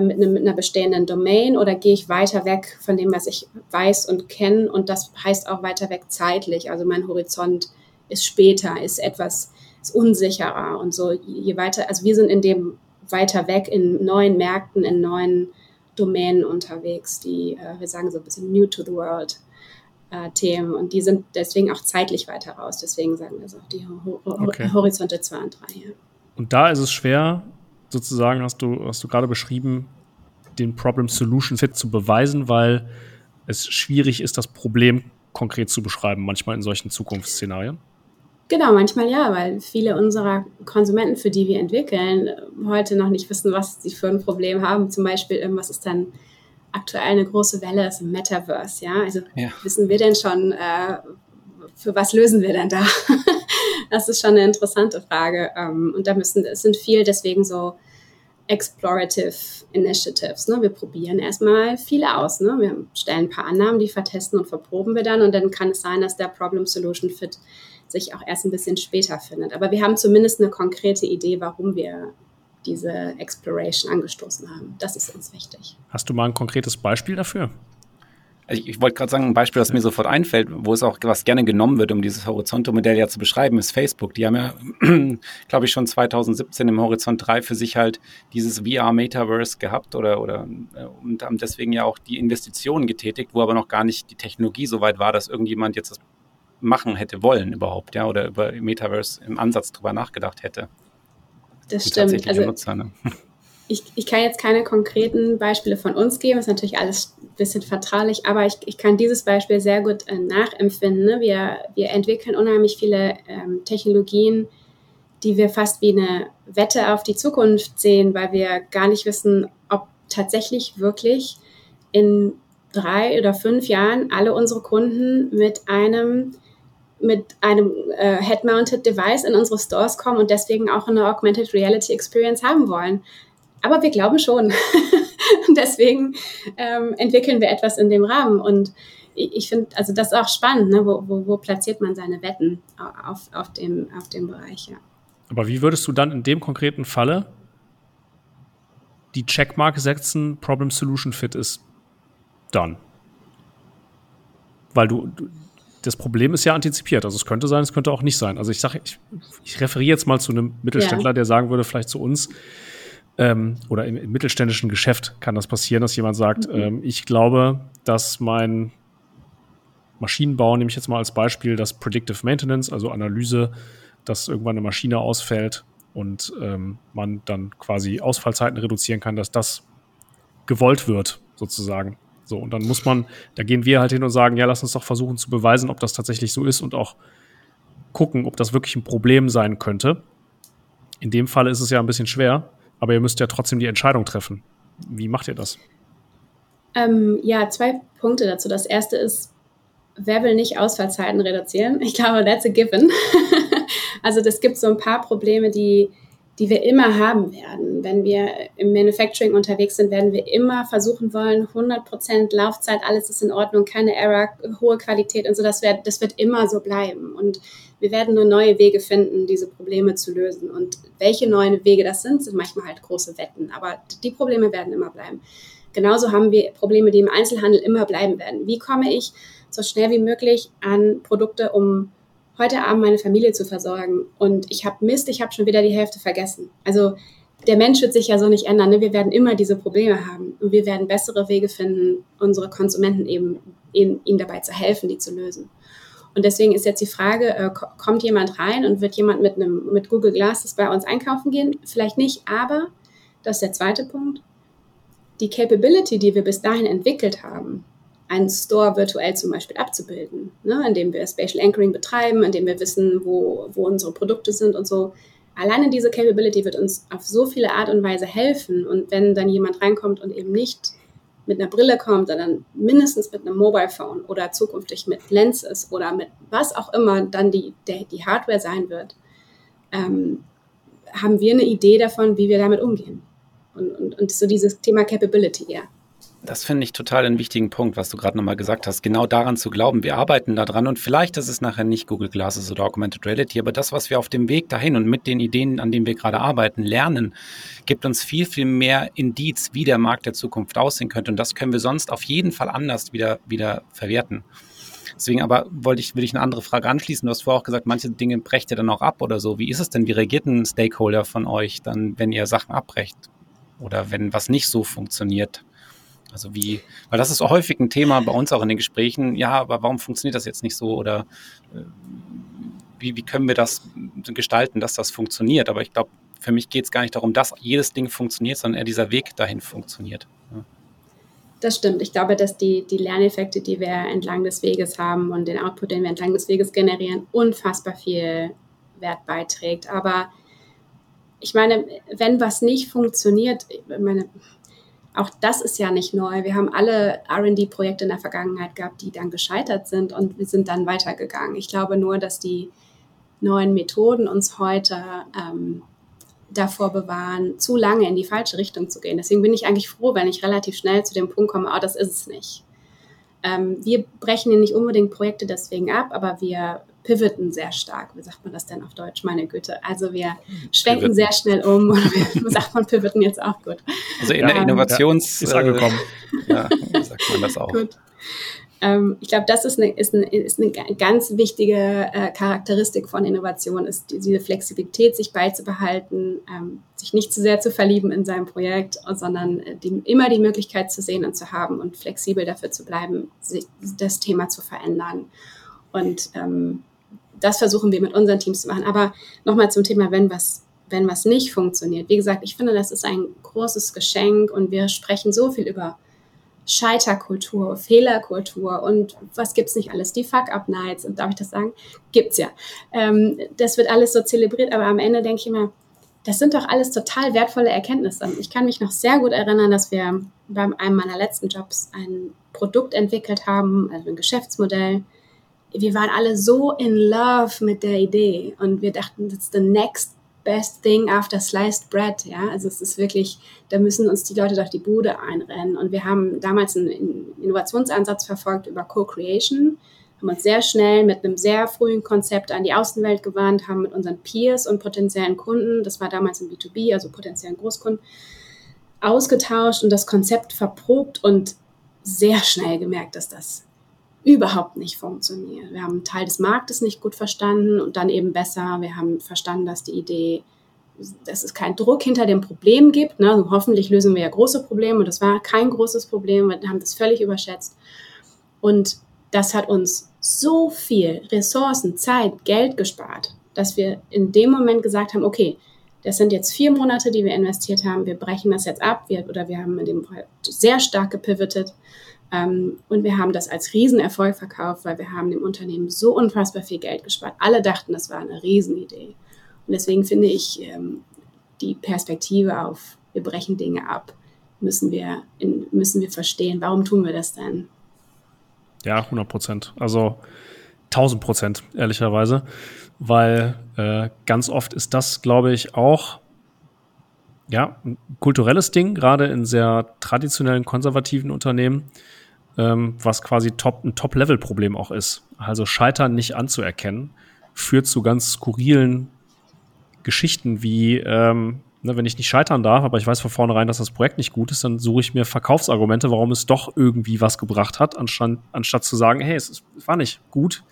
mit, einem, mit einer bestehenden Domain oder gehe ich weiter weg von dem, was ich weiß und kenne und das heißt auch weiter weg zeitlich. Also mein Horizont ist später, ist etwas ist unsicherer und so je weiter, also wir sind in dem weiter weg in neuen Märkten, in neuen Domänen unterwegs, die äh, wir sagen so ein bisschen new to the world. Äh, Themen und die sind deswegen auch zeitlich weiter raus. Deswegen sagen wir so die Ho okay. Horizonte 2 und 3. Ja. Und da ist es schwer, sozusagen, hast du, hast du gerade beschrieben, den Problem Solution Fit zu beweisen, weil es schwierig ist, das Problem konkret zu beschreiben, manchmal in solchen Zukunftsszenarien? Genau, manchmal ja, weil viele unserer Konsumenten, für die wir entwickeln, heute noch nicht wissen, was sie für ein Problem haben. Zum Beispiel, was ist dann aktuell eine große Welle, ist im Metaverse, ja. Also ja. wissen wir denn schon, äh, für was lösen wir denn da? [LAUGHS] Das ist schon eine interessante Frage. Ähm, und da müssen, es sind viel deswegen so explorative Initiatives. Ne? Wir probieren erstmal viele aus. Ne? Wir stellen ein paar Annahmen, die vertesten und verproben wir dann. Und dann kann es sein, dass der Problem Solution Fit sich auch erst ein bisschen später findet. Aber wir haben zumindest eine konkrete Idee, warum wir diese Exploration angestoßen haben. Das ist uns wichtig. Hast du mal ein konkretes Beispiel dafür? Also ich, ich wollte gerade sagen, ein Beispiel, das mir sofort einfällt, wo es auch was gerne genommen wird, um dieses Horizonte-Modell ja zu beschreiben, ist Facebook. Die haben ja, [CLEARS THROAT] glaube ich, schon 2017 im Horizont 3 für sich halt dieses VR-Metaverse gehabt oder, oder äh, und haben deswegen ja auch die Investitionen getätigt, wo aber noch gar nicht die Technologie so weit war, dass irgendjemand jetzt das machen hätte wollen überhaupt, ja, oder über Metaverse im Ansatz drüber nachgedacht hätte. Das stimmt. Also, Nutzer, ne? Ich, ich kann jetzt keine konkreten Beispiele von uns geben, ist natürlich alles ein bisschen vertraulich, aber ich, ich kann dieses Beispiel sehr gut äh, nachempfinden. Ne? Wir, wir entwickeln unheimlich viele ähm, Technologien, die wir fast wie eine Wette auf die Zukunft sehen, weil wir gar nicht wissen, ob tatsächlich wirklich in drei oder fünf Jahren alle unsere Kunden mit einem mit einem äh, Head-Mounted Device in unsere Stores kommen und deswegen auch eine Augmented Reality Experience haben wollen. Aber wir glauben schon. [LAUGHS] deswegen ähm, entwickeln wir etwas in dem Rahmen. Und ich, ich finde, also das ist auch spannend, ne? wo, wo, wo, platziert man seine Wetten auf, auf, dem, auf dem Bereich, ja. Aber wie würdest du dann in dem konkreten Falle die Checkmark setzen, Problem Solution Fit ist done? Weil du, du das Problem ist ja antizipiert. Also es könnte sein, es könnte auch nicht sein. Also ich sage, ich, ich referiere jetzt mal zu einem Mittelständler, ja. der sagen würde, vielleicht zu uns, ähm, oder im, im, mittelständischen Geschäft kann das passieren, dass jemand sagt, mhm. ähm, ich glaube, dass mein Maschinenbau, nehme ich jetzt mal als Beispiel, das Predictive Maintenance, also Analyse, dass irgendwann eine Maschine ausfällt und ähm, man dann quasi Ausfallzeiten reduzieren kann, dass das gewollt wird, sozusagen. So, und dann muss man, da gehen wir halt hin und sagen, ja, lass uns doch versuchen zu beweisen, ob das tatsächlich so ist und auch gucken, ob das wirklich ein Problem sein könnte. In dem Fall ist es ja ein bisschen schwer, aber ihr müsst ja trotzdem die Entscheidung treffen. Wie macht ihr das? Ähm, ja, zwei Punkte dazu. Das erste ist, wer will nicht Ausfallzeiten reduzieren? Ich glaube, that's a given. [LAUGHS] also das gibt so ein paar Probleme, die die wir immer haben werden. Wenn wir im Manufacturing unterwegs sind, werden wir immer versuchen wollen, 100% Laufzeit, alles ist in Ordnung, keine Error, hohe Qualität und so. Das wird, das wird immer so bleiben. Und wir werden nur neue Wege finden, diese Probleme zu lösen. Und welche neuen Wege das sind, sind manchmal halt große Wetten. Aber die Probleme werden immer bleiben. Genauso haben wir Probleme, die im Einzelhandel immer bleiben werden. Wie komme ich so schnell wie möglich an Produkte, um heute Abend meine Familie zu versorgen und ich habe Mist, ich habe schon wieder die Hälfte vergessen. Also der Mensch wird sich ja so nicht ändern. Ne? Wir werden immer diese Probleme haben und wir werden bessere Wege finden, unsere Konsumenten eben ihnen, ihnen dabei zu helfen, die zu lösen. Und deswegen ist jetzt die Frage, äh, kommt jemand rein und wird jemand mit einem mit Google Glasses bei uns einkaufen gehen? Vielleicht nicht, aber das ist der zweite Punkt. Die Capability, die wir bis dahin entwickelt haben, einen Store virtuell zum Beispiel abzubilden, ne? indem wir Spatial Anchoring betreiben, indem wir wissen, wo, wo unsere Produkte sind und so. Alleine diese Capability wird uns auf so viele Art und Weise helfen. Und wenn dann jemand reinkommt und eben nicht mit einer Brille kommt, sondern mindestens mit einem Mobile Phone oder zukünftig mit Lenses oder mit was auch immer dann die, der, die Hardware sein wird, ähm, haben wir eine Idee davon, wie wir damit umgehen. Und, und, und so dieses Thema Capability, ja. Das finde ich total einen wichtigen Punkt, was du gerade nochmal gesagt hast. Genau daran zu glauben, wir arbeiten daran und vielleicht ist es nachher nicht Google Glasses oder Augmented Reality, aber das, was wir auf dem Weg dahin und mit den Ideen, an denen wir gerade arbeiten, lernen, gibt uns viel, viel mehr Indiz, wie der Markt der Zukunft aussehen könnte. Und das können wir sonst auf jeden Fall anders wieder, wieder verwerten. Deswegen aber wollte ich, will ich eine andere Frage anschließen. Du hast vorher auch gesagt, manche Dinge brecht ihr dann auch ab oder so. Wie ist es denn? Wie reagiert ein Stakeholder von euch dann, wenn ihr Sachen abbrecht? Oder wenn was nicht so funktioniert? Also wie, weil das ist häufig ein Thema bei uns auch in den Gesprächen, ja, aber warum funktioniert das jetzt nicht so oder äh, wie, wie können wir das gestalten, dass das funktioniert? Aber ich glaube, für mich geht es gar nicht darum, dass jedes Ding funktioniert, sondern eher dieser Weg dahin funktioniert. Ja. Das stimmt. Ich glaube, dass die, die Lerneffekte, die wir entlang des Weges haben und den Output, den wir entlang des Weges generieren, unfassbar viel Wert beiträgt. Aber ich meine, wenn was nicht funktioniert, ich meine, auch das ist ja nicht neu. Wir haben alle RD-Projekte in der Vergangenheit gehabt, die dann gescheitert sind und wir sind dann weitergegangen. Ich glaube nur, dass die neuen Methoden uns heute ähm, davor bewahren, zu lange in die falsche Richtung zu gehen. Deswegen bin ich eigentlich froh, wenn ich relativ schnell zu dem Punkt komme, oh, das ist es nicht. Ähm, wir brechen ja nicht unbedingt Projekte deswegen ab, aber wir pivoten sehr stark. Wie sagt man das denn auf Deutsch? Meine Güte. Also wir schwenken pivoten. sehr schnell um. [LAUGHS] Oder wie [LAUGHS] sagt man pivoten jetzt auch gut. Also in der ähm, Innovations... Ja, ist angekommen. ja, [LAUGHS] sagt man das auch. Gut. ähm, ich glaube, das ist eine, ist, eine, ist eine ganz wichtige äh, Charakteristik von Innovation, ist diese Flexibilität, sich beizubehalten, ähm, sich nicht zu sehr zu verlieben in seinem Projekt, sondern äh, die, immer die Möglichkeit zu sehen und zu haben und flexibel dafür zu bleiben, sich, das Thema zu verändern. Und ähm, das versuchen wir mit unseren Teams zu machen. Aber nochmal zum Thema, wenn was, wenn was nicht funktioniert. Wie gesagt, ich finde, das ist ein großes Geschenk und wir sprechen so viel über Scheiterkultur, Fehlerkultur und was gibt's nicht alles? Die Fuck-Up-Nights, und darf ich das sagen? Gibt's ja. Ähm, das wird alles so zelebriert, aber am Ende denke ich immer, das sind doch alles total wertvolle Erkenntnisse. Ich kann mich noch sehr gut erinnern, dass wir bei einem meiner letzten Jobs ein Produkt entwickelt haben, also ein Geschäftsmodell. Wir waren alle so in love mit der Idee und wir dachten, that's the next best thing after sliced bread. Ja, also es ist wirklich, da müssen uns die Leute doch die Bude einrennen. Und wir haben damals einen Innovationsansatz verfolgt über Co-Creation, haben uns sehr schnell mit einem sehr frühen Konzept an die Außenwelt gewandt, haben mit unseren Peers und potenziellen Kunden, das war damals im B2B, also potenziellen Großkunden, ausgetauscht und das Konzept verprobt und sehr schnell gemerkt, dass das überhaupt nicht funktioniert. Wir haben einen Teil des Marktes nicht gut verstanden und dann eben besser. Wir haben verstanden, dass die Idee, dass es keinen Druck hinter dem Problem gibt. Ne? Also hoffentlich lösen wir ja große Probleme und das war kein großes Problem. Wir haben das völlig überschätzt. Und das hat uns so viel Ressourcen, Zeit, Geld gespart, dass wir in dem Moment gesagt haben, okay, das sind jetzt vier Monate, die wir investiert haben. Wir brechen das jetzt ab. Wir, oder wir haben in dem Fall sehr stark gepivotet und wir haben das als Riesenerfolg verkauft, weil wir haben dem Unternehmen so unfassbar viel Geld gespart. Alle dachten, das war eine Riesenidee. Und deswegen finde ich ähm, die Perspektive auf, wir brechen Dinge ab, müssen wir, in, müssen wir verstehen. Warum tun wir das denn? Ja, 100 Prozent. Also 1000 Prozent, ehrlicherweise. Weil äh, ganz oft ist das, glaube ich, auch ja, ein kulturelles Ding, gerade in sehr traditionellen, konservativen Unternehmen ähm, was quasi top, ein Top-Level-Problem auch ist. Also Scheitern nicht anzuerkennen, führt zu ganz skurrilen Geschichten wie, ähm, ne, wenn ich nicht scheitern darf, aber ich weiß von vornherein, dass das Projekt nicht gut ist, dann suche ich mir Verkaufsargumente, warum es doch irgendwie was gebracht hat, anstatt, anstatt zu sagen, hey, es, es war nicht gut,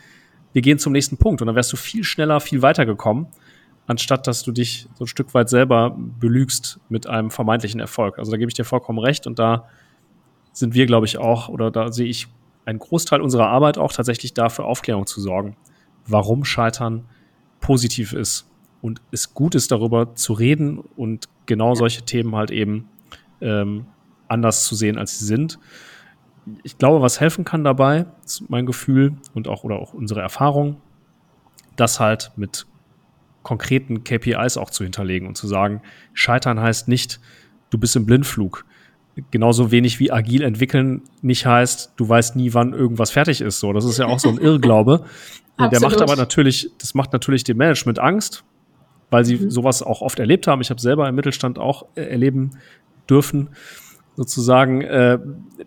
wir gehen zum nächsten Punkt. Und dann wärst du viel schneller, viel weiter gekommen, anstatt dass du dich so ein Stück weit selber belügst mit einem vermeintlichen Erfolg. Also da gebe ich dir vollkommen recht und da sind wir, glaube ich, auch, oder da sehe ich einen Großteil unserer Arbeit auch tatsächlich dafür Aufklärung zu sorgen, warum Scheitern positiv ist und es gut ist, darüber zu reden und genau solche Themen halt eben ähm, anders zu sehen, als sie sind. Ich glaube, was helfen kann dabei, ist mein Gefühl und auch oder auch unsere Erfahrung, das halt mit konkreten KPIs auch zu hinterlegen und zu sagen, Scheitern heißt nicht, du bist im Blindflug genauso wenig wie agil entwickeln nicht heißt, du weißt nie, wann irgendwas fertig ist. So, das ist ja auch so ein [LAUGHS] Irrglaube. Der macht aber natürlich, das macht natürlich dem Management Angst, weil sie mhm. sowas auch oft erlebt haben. Ich habe selber im Mittelstand auch äh, erleben dürfen, sozusagen, äh,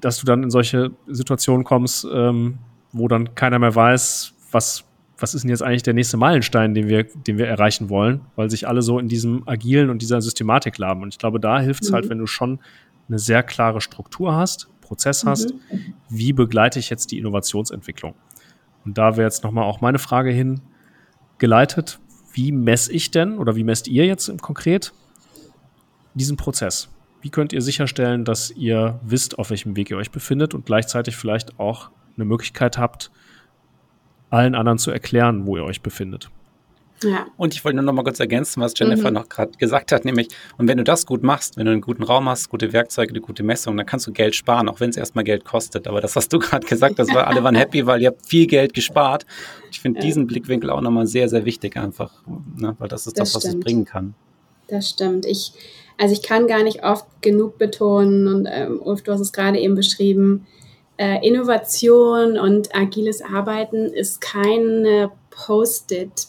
dass du dann in solche Situationen kommst, ähm, wo dann keiner mehr weiß, was was ist denn jetzt eigentlich der nächste Meilenstein, den wir, den wir erreichen wollen, weil sich alle so in diesem agilen und dieser Systematik laben. Und ich glaube, da hilft es halt, mhm. halt, wenn du schon eine sehr klare Struktur hast, Prozess hast, mhm. wie begleite ich jetzt die Innovationsentwicklung? Und da wäre jetzt nochmal auch meine Frage hingeleitet, wie messe ich denn oder wie messt ihr jetzt im konkret diesen Prozess? Wie könnt ihr sicherstellen, dass ihr wisst, auf welchem Weg ihr euch befindet und gleichzeitig vielleicht auch eine Möglichkeit habt, allen anderen zu erklären, wo ihr euch befindet? Ja. Und ich wollte nur noch mal kurz ergänzen, was Jennifer mhm. noch gerade gesagt hat, nämlich, und wenn du das gut machst, wenn du einen guten Raum hast, gute Werkzeuge, eine gute Messung, dann kannst du Geld sparen, auch wenn es erstmal Geld kostet. Aber das hast du gerade gesagt, das war, alle waren happy, weil ihr habt viel Geld gespart. Ich finde ja. diesen Blickwinkel auch nochmal sehr, sehr wichtig einfach, ne? weil das ist das, das was es bringen kann. Das stimmt. Ich, also ich kann gar nicht oft genug betonen und ähm, Ulf, du hast es gerade eben beschrieben, äh, Innovation und agiles Arbeiten ist keine Post-it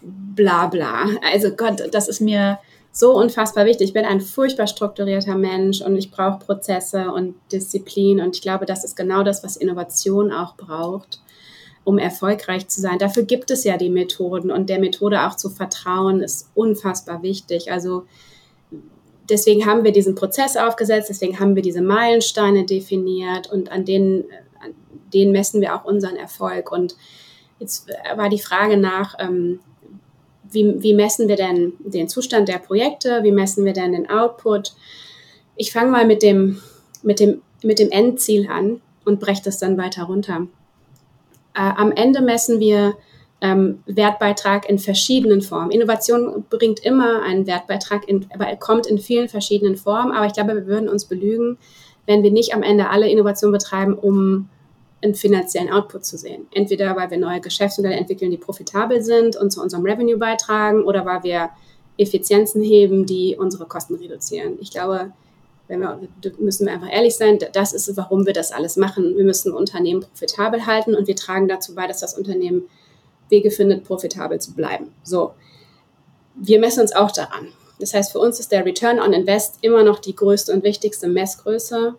bla bla. Also Gott, das ist mir so unfassbar wichtig. Ich bin ein furchtbar strukturierter Mensch und ich brauche Prozesse und Disziplin und ich glaube, das ist genau das, was Innovation auch braucht, um erfolgreich zu sein. Dafür gibt es ja die Methoden und der Methode auch zu vertrauen ist unfassbar wichtig. Also deswegen haben wir diesen Prozess aufgesetzt, deswegen haben wir diese Meilensteine definiert und an denen den messen wir auch unseren Erfolg. Und jetzt war die Frage nach, ähm, wie, wie messen wir denn den Zustand der Projekte, wie messen wir denn den Output. Ich fange mal mit dem, mit, dem, mit dem Endziel an und breche das dann weiter runter. Äh, am Ende messen wir ähm, Wertbeitrag in verschiedenen Formen. Innovation bringt immer einen Wertbeitrag, in, aber er kommt in vielen verschiedenen Formen. Aber ich glaube, wir würden uns belügen, wenn wir nicht am Ende alle Innovation betreiben, um einen finanziellen Output zu sehen. Entweder weil wir neue Geschäftsmodelle entwickeln, die profitabel sind und zu unserem Revenue beitragen, oder weil wir Effizienzen heben, die unsere Kosten reduzieren. Ich glaube, wenn wir, müssen wir einfach ehrlich sein, das ist, warum wir das alles machen. Wir müssen Unternehmen profitabel halten und wir tragen dazu bei, dass das Unternehmen Wege findet, profitabel zu bleiben. So, wir messen uns auch daran. Das heißt, für uns ist der Return on Invest immer noch die größte und wichtigste Messgröße,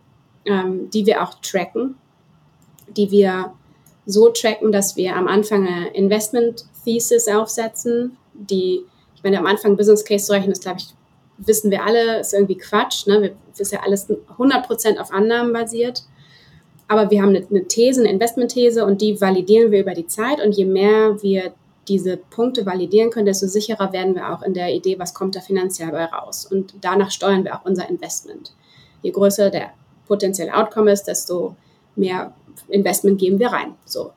ähm, die wir auch tracken, die wir so tracken, dass wir am Anfang eine Investment Thesis aufsetzen, die, ich meine, am Anfang Business Case zu rechnen, das glaube ich, wissen wir alle, ist irgendwie Quatsch. Ne? Wir, ist ja alles 100% auf Annahmen basiert. Aber wir haben eine, eine These, eine Investmentthese und die validieren wir über die Zeit. Und je mehr wir diese Punkte validieren können, desto sicherer werden wir auch in der Idee, was kommt da finanziell bei raus. Und danach steuern wir auch unser Investment. Je größer der potenzielle Outcome ist, desto mehr Investment geben wir rein. So.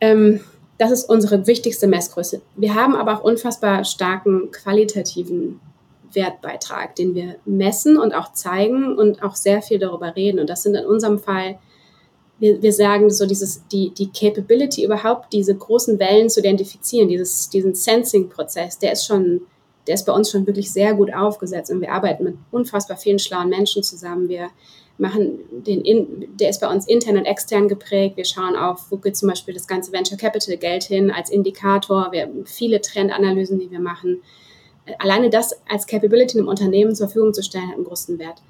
Ähm, das ist unsere wichtigste Messgröße. Wir haben aber auch unfassbar starken qualitativen Wertbeitrag, den wir messen und auch zeigen und auch sehr viel darüber reden. Und das sind in unserem Fall, wir, wir sagen so dieses, die, die Capability überhaupt, diese großen Wellen zu identifizieren, dieses, diesen Sensing-Prozess, der ist schon, der ist bei uns schon wirklich sehr gut aufgesetzt und wir arbeiten mit unfassbar vielen schlauen Menschen zusammen. Wir machen den, in, der ist bei uns intern und extern geprägt. Wir schauen auf, wo geht zum Beispiel das ganze Venture Capital Geld hin als Indikator. Wir haben viele Trendanalysen, die wir machen alleine das als Capability im Unternehmen zur Verfügung zu stellen, hat einen großen Wert.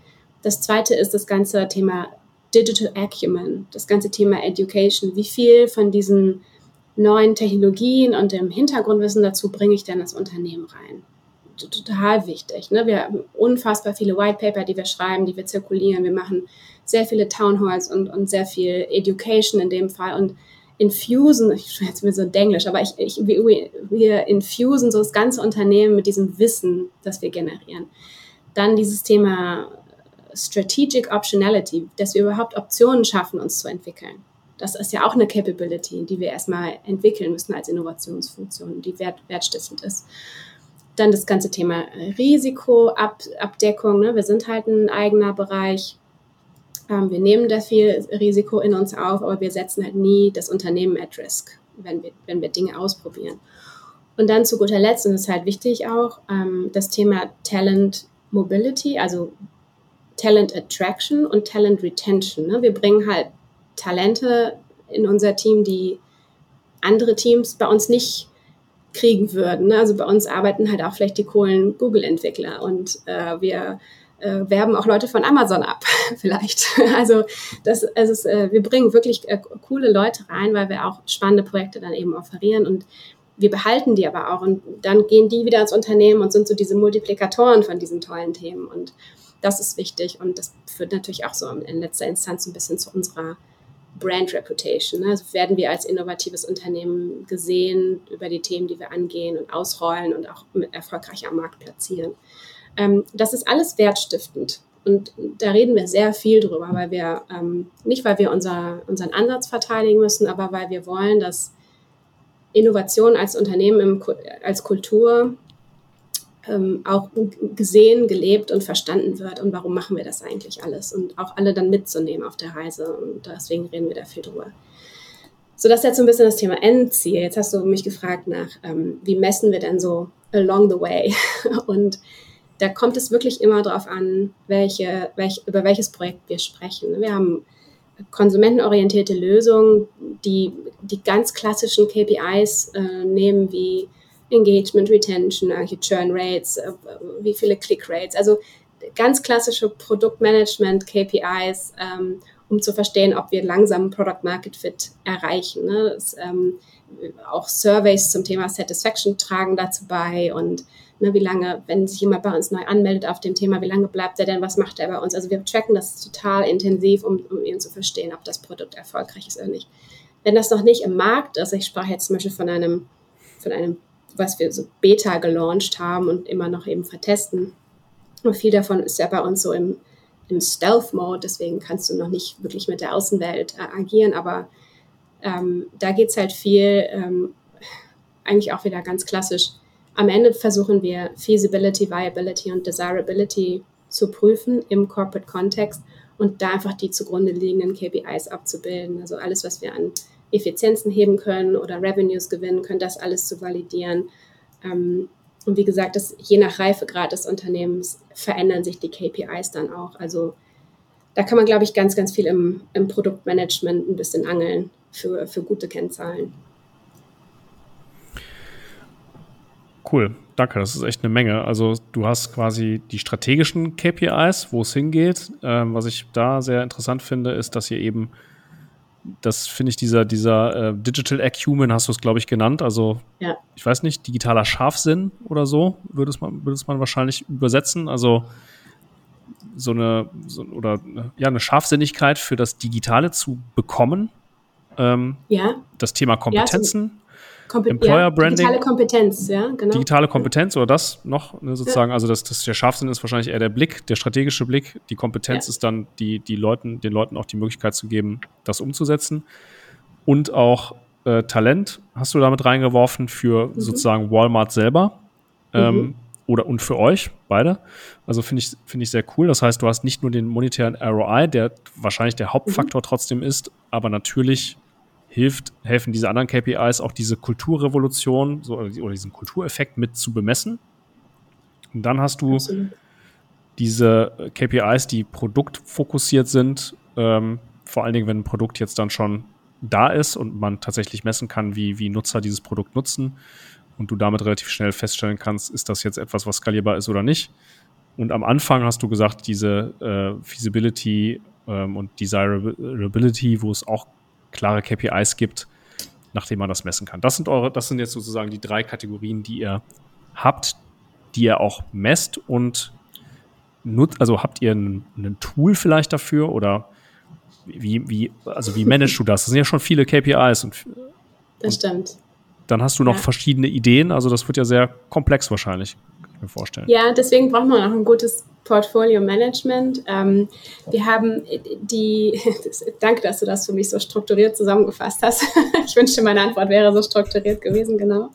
Das zweite ist das ganze Thema Digital Acumen, das ganze Thema Education. Wie viel von diesen neuen Technologien und dem Hintergrundwissen dazu bringe ich denn das Unternehmen rein? Total wichtig. Ne? Wir haben unfassbar viele White Paper, die wir schreiben, die wir zirkulieren. Wir machen sehr viele Town Halls und, und sehr viel Education in dem Fall. Und infusen, ich jetzt mir so Denglisch, aber ich, ich, wir, wir infusen so das ganze Unternehmen mit diesem Wissen, das wir generieren. Dann dieses Thema Strategic Optionality, dass wir überhaupt Optionen schaffen, uns zu entwickeln. Das ist ja auch eine Capability, die wir erstmal entwickeln müssen als Innovationsfunktion, die wert, wertstiftend ist. Dann das ganze Thema Risikoabdeckung. Ne? Wir sind halt ein eigener Bereich ähm, wir nehmen da viel Risiko in uns auf, aber wir setzen halt nie das Unternehmen at risk, wenn wir, wenn wir Dinge ausprobieren. Und dann zu guter Letzt, und das ist halt wichtig auch, ähm, das Thema Talent Mobility, also Talent Attraction und Talent Retention. Ne? Wir bringen halt Talente in unser Team, die andere Teams bei uns nicht kriegen würden. Ne? Also bei uns arbeiten halt auch vielleicht die coolen Google-Entwickler und äh, wir äh, werben auch Leute von Amazon ab, [LAUGHS] vielleicht. Also das, es ist, äh, wir bringen wirklich äh, coole Leute rein, weil wir auch spannende Projekte dann eben offerieren und wir behalten die aber auch und dann gehen die wieder ins Unternehmen und sind so diese Multiplikatoren von diesen tollen Themen und das ist wichtig und das führt natürlich auch so in letzter Instanz ein bisschen zu unserer Brand Reputation. Ne? Also werden wir als innovatives Unternehmen gesehen über die Themen, die wir angehen und ausrollen und auch erfolgreich am Markt platzieren. Ähm, das ist alles wertstiftend. Und da reden wir sehr viel drüber, weil wir, ähm, nicht weil wir unser, unseren Ansatz verteidigen müssen, aber weil wir wollen, dass Innovation als Unternehmen, im, als Kultur ähm, auch gesehen, gelebt und verstanden wird. Und warum machen wir das eigentlich alles? Und auch alle dann mitzunehmen auf der Reise. Und deswegen reden wir da viel drüber. So, das ist jetzt so ein bisschen das Thema Endziel. Jetzt hast du mich gefragt nach, ähm, wie messen wir denn so along the way? [LAUGHS] Und da kommt es wirklich immer darauf an, welche, welch, über welches Projekt wir sprechen. Wir haben konsumentenorientierte Lösungen, die die ganz klassischen KPIs äh, nehmen, wie Engagement, Retention, äh, Churn Rates, äh, wie viele Click Rates, also ganz klassische Produktmanagement KPIs, ähm, um zu verstehen, ob wir langsam Product Market Fit erreichen. Ne? Das, ähm, auch Surveys zum Thema Satisfaction tragen dazu bei und ne, wie lange, wenn sich jemand bei uns neu anmeldet auf dem Thema, wie lange bleibt er denn, was macht er bei uns? Also wir tracken das total intensiv, um, um eben zu verstehen, ob das Produkt erfolgreich ist oder nicht. Wenn das noch nicht im Markt ist, ich sprach jetzt zum Beispiel von einem, von einem, was wir so Beta gelauncht haben und immer noch eben vertesten. Und viel davon ist ja bei uns so im, im Stealth-Mode, deswegen kannst du noch nicht wirklich mit der Außenwelt äh, agieren, aber ähm, da geht es halt viel, ähm, eigentlich auch wieder ganz klassisch. Am Ende versuchen wir Feasibility, Viability und Desirability zu prüfen im Corporate Kontext und da einfach die zugrunde liegenden KPIs abzubilden. Also alles, was wir an Effizienzen heben können oder Revenues gewinnen können, das alles zu validieren. Ähm, und wie gesagt, das, je nach Reifegrad des Unternehmens verändern sich die KPIs dann auch. Also da kann man, glaube ich, ganz, ganz viel im, im Produktmanagement ein bisschen angeln für, für gute Kennzahlen. Cool, danke. Das ist echt eine Menge. Also du hast quasi die strategischen KPIs, wo es hingeht. Ähm, was ich da sehr interessant finde, ist, dass ihr eben, das finde ich, dieser, dieser äh, Digital Acumen hast du es, glaube ich, genannt. Also ja. ich weiß nicht, digitaler Scharfsinn oder so, würde es man, würde es man wahrscheinlich übersetzen. Also so eine, so, oder ja, eine Scharfsinnigkeit für das Digitale zu bekommen. Ähm, ja. Das Thema Kompetenzen. Ja, Kompe Employer Branding. Digitale Kompetenz, ja, genau. Digitale Kompetenz oder das noch ne, sozusagen. Ja. Also das, das, der Scharfsinn ist wahrscheinlich eher der Blick, der strategische Blick. Die Kompetenz ja. ist dann, die, die Leuten, den Leuten auch die Möglichkeit zu geben, das umzusetzen. Und auch äh, Talent hast du damit reingeworfen für mhm. sozusagen Walmart selber. Ähm, mhm. Oder und für euch, beide. Also finde ich, finde ich sehr cool. Das heißt, du hast nicht nur den monetären ROI, der wahrscheinlich der Hauptfaktor mhm. trotzdem ist, aber natürlich hilft, helfen diese anderen KPIs auch diese Kulturrevolution so, oder diesen Kultureffekt mit zu bemessen. Und dann hast du Absolut. diese KPIs, die produktfokussiert sind, ähm, vor allen Dingen, wenn ein Produkt jetzt dann schon da ist und man tatsächlich messen kann, wie, wie Nutzer dieses Produkt nutzen und du damit relativ schnell feststellen kannst, ist das jetzt etwas, was skalierbar ist oder nicht. Und am Anfang hast du gesagt, diese äh, Feasibility ähm, und Desirability, wo es auch klare KPIs gibt, nachdem man das messen kann. Das sind eure, das sind jetzt sozusagen die drei Kategorien, die ihr habt, die ihr auch messt und nutzt. Also habt ihr ein, ein Tool vielleicht dafür oder wie, wie, also wie managst du das? Das sind ja schon viele KPIs und, das stimmt. Dann hast du noch ja. verschiedene Ideen, also das wird ja sehr komplex wahrscheinlich, kann ich mir vorstellen. Ja, deswegen braucht man auch ein gutes Portfolio Management. Ähm, wir haben die, [LAUGHS] danke, dass du das für mich so strukturiert zusammengefasst hast. [LAUGHS] ich wünschte, meine Antwort wäre so strukturiert gewesen, genau.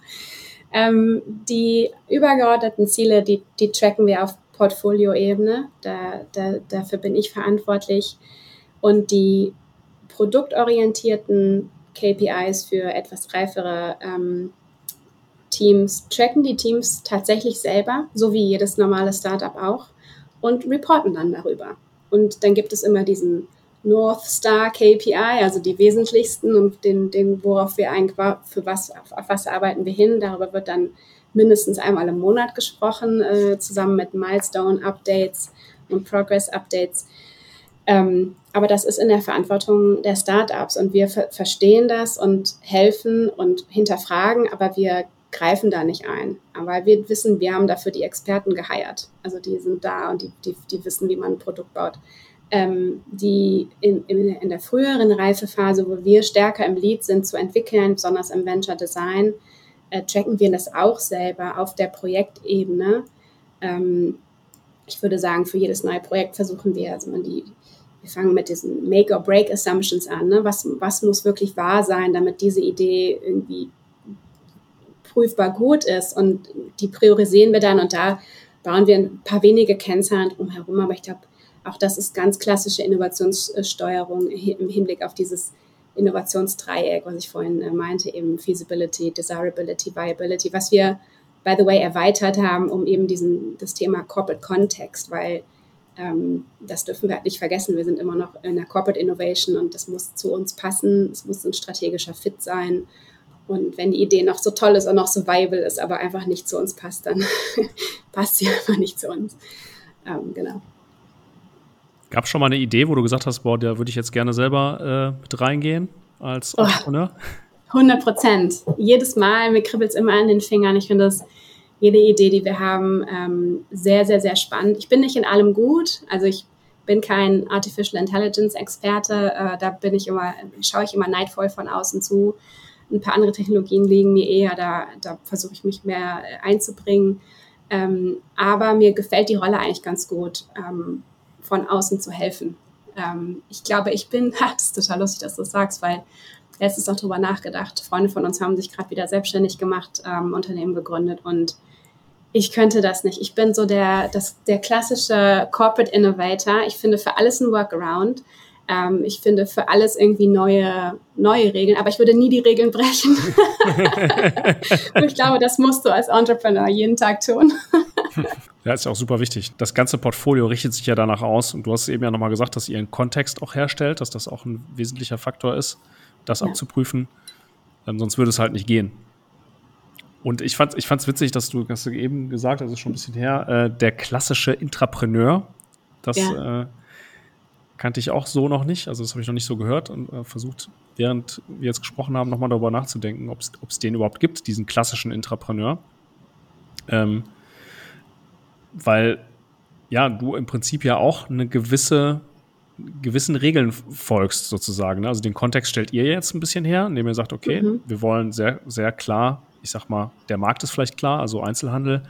Ähm, die übergeordneten Ziele, die, die tracken wir auf Portfolio-Ebene. Da, da, dafür bin ich verantwortlich. Und die produktorientierten KPIs für etwas reifere ähm, Teams tracken die Teams tatsächlich selber, so wie jedes normale Startup auch und reporten dann darüber. Und dann gibt es immer diesen North Star KPI, also die wesentlichsten und den, den worauf wir eigentlich, für was, auf, auf was arbeiten wir hin. Darüber wird dann mindestens einmal im Monat gesprochen, äh, zusammen mit Milestone-Updates und Progress-Updates. Ähm, aber das ist in der Verantwortung der Startups und wir ver verstehen das und helfen und hinterfragen, aber wir greifen da nicht ein, weil wir wissen, wir haben dafür die Experten geheiert. Also die sind da und die, die, die wissen, wie man ein Produkt baut. Ähm, die in, in, in der früheren Reifephase, wo wir stärker im Lead sind zu entwickeln, besonders im Venture Design, äh, tracken wir das auch selber auf der Projektebene. Ähm, ich würde sagen, für jedes neue Projekt versuchen wir, also man die, wir fangen mit diesen Make-or-Break-Assumptions an. Ne? Was, was muss wirklich wahr sein, damit diese Idee irgendwie prüfbar gut ist. Und die priorisieren wir dann und da bauen wir ein paar wenige Kennzahlen drumherum. Aber ich glaube, auch das ist ganz klassische Innovationssteuerung im Hinblick auf dieses Innovationsdreieck, was ich vorhin äh, meinte, eben Feasibility, Desirability, Viability, was wir, by the way, erweitert haben, um eben diesen, das Thema Corporate Context, weil ähm, das dürfen wir halt nicht vergessen. Wir sind immer noch in der Corporate Innovation und das muss zu uns passen, es muss ein strategischer Fit sein. Und wenn die Idee noch so toll ist und noch so viable ist, aber einfach nicht zu uns passt, dann [LAUGHS] passt sie einfach nicht zu uns. Ähm, genau. Gab es schon mal eine Idee, wo du gesagt hast, boah, da würde ich jetzt gerne selber äh, mit reingehen als Entrepreneur? Oh, 100 Prozent. Jedes Mal, mir kribbelt es immer an den Fingern. Ich finde das, jede Idee, die wir haben, ähm, sehr, sehr, sehr spannend. Ich bin nicht in allem gut. Also ich bin kein Artificial Intelligence Experte. Äh, da bin ich immer, schaue ich immer neidvoll von außen zu. Ein paar andere Technologien liegen mir eher, da, da versuche ich mich mehr äh, einzubringen. Ähm, aber mir gefällt die Rolle eigentlich ganz gut, ähm, von außen zu helfen. Ähm, ich glaube, ich bin, [LAUGHS] das ist total lustig, dass du das sagst, weil letztens auch drüber nachgedacht. Freunde von uns haben sich gerade wieder selbstständig gemacht, ähm, Unternehmen gegründet und ich könnte das nicht. Ich bin so der, das, der klassische Corporate Innovator. Ich finde für alles ein Workaround. Ähm, ich finde für alles irgendwie neue, neue Regeln, aber ich würde nie die Regeln brechen. [LAUGHS] und ich glaube, das musst du als Entrepreneur jeden Tag tun. [LAUGHS] Ja, ist ja auch super wichtig. Das ganze Portfolio richtet sich ja danach aus. Und du hast eben ja nochmal gesagt, dass ihr einen Kontext auch herstellt, dass das auch ein wesentlicher Faktor ist das ja. abzuprüfen. Ähm, sonst würde es halt nicht gehen. Und ich fand es ich witzig, dass du, hast du eben gesagt, das ist schon ein bisschen her, äh, der klassische Intrapreneur. Das ja. äh, kannte ich auch so noch nicht. Also das habe ich noch nicht so gehört und äh, versucht, während wir jetzt gesprochen haben, nochmal darüber nachzudenken, ob es den überhaupt gibt, diesen klassischen Intrapreneur. Ähm, weil ja, du im Prinzip ja auch eine gewisse gewissen Regeln folgst, sozusagen. Ne? Also den Kontext stellt ihr jetzt ein bisschen her, indem ihr sagt, okay, mhm. wir wollen sehr, sehr klar, ich sag mal, der Markt ist vielleicht klar, also Einzelhandel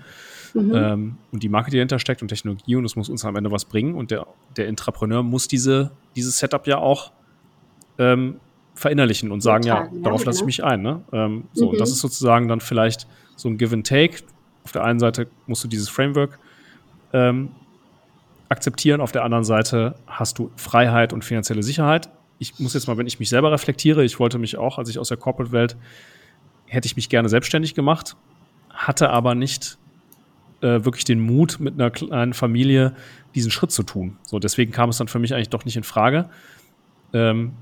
mhm. ähm, und die Marke, die dahinter steckt und Technologie und es muss uns am Ende was bringen und der, der Intrapreneur muss diese, dieses Setup ja auch ähm, verinnerlichen und sagen, ja, darauf lasse ich mich ein. Ne? Ähm, so, mhm. das ist sozusagen dann vielleicht so ein Give and Take. Auf der einen Seite musst du dieses Framework ähm, akzeptieren. Auf der anderen Seite hast du Freiheit und finanzielle Sicherheit. Ich muss jetzt mal, wenn ich mich selber reflektiere, ich wollte mich auch, als ich aus der Corporate-Welt, hätte ich mich gerne selbstständig gemacht, hatte aber nicht äh, wirklich den Mut, mit einer kleinen Familie diesen Schritt zu tun. So, deswegen kam es dann für mich eigentlich doch nicht in Frage. Ähm,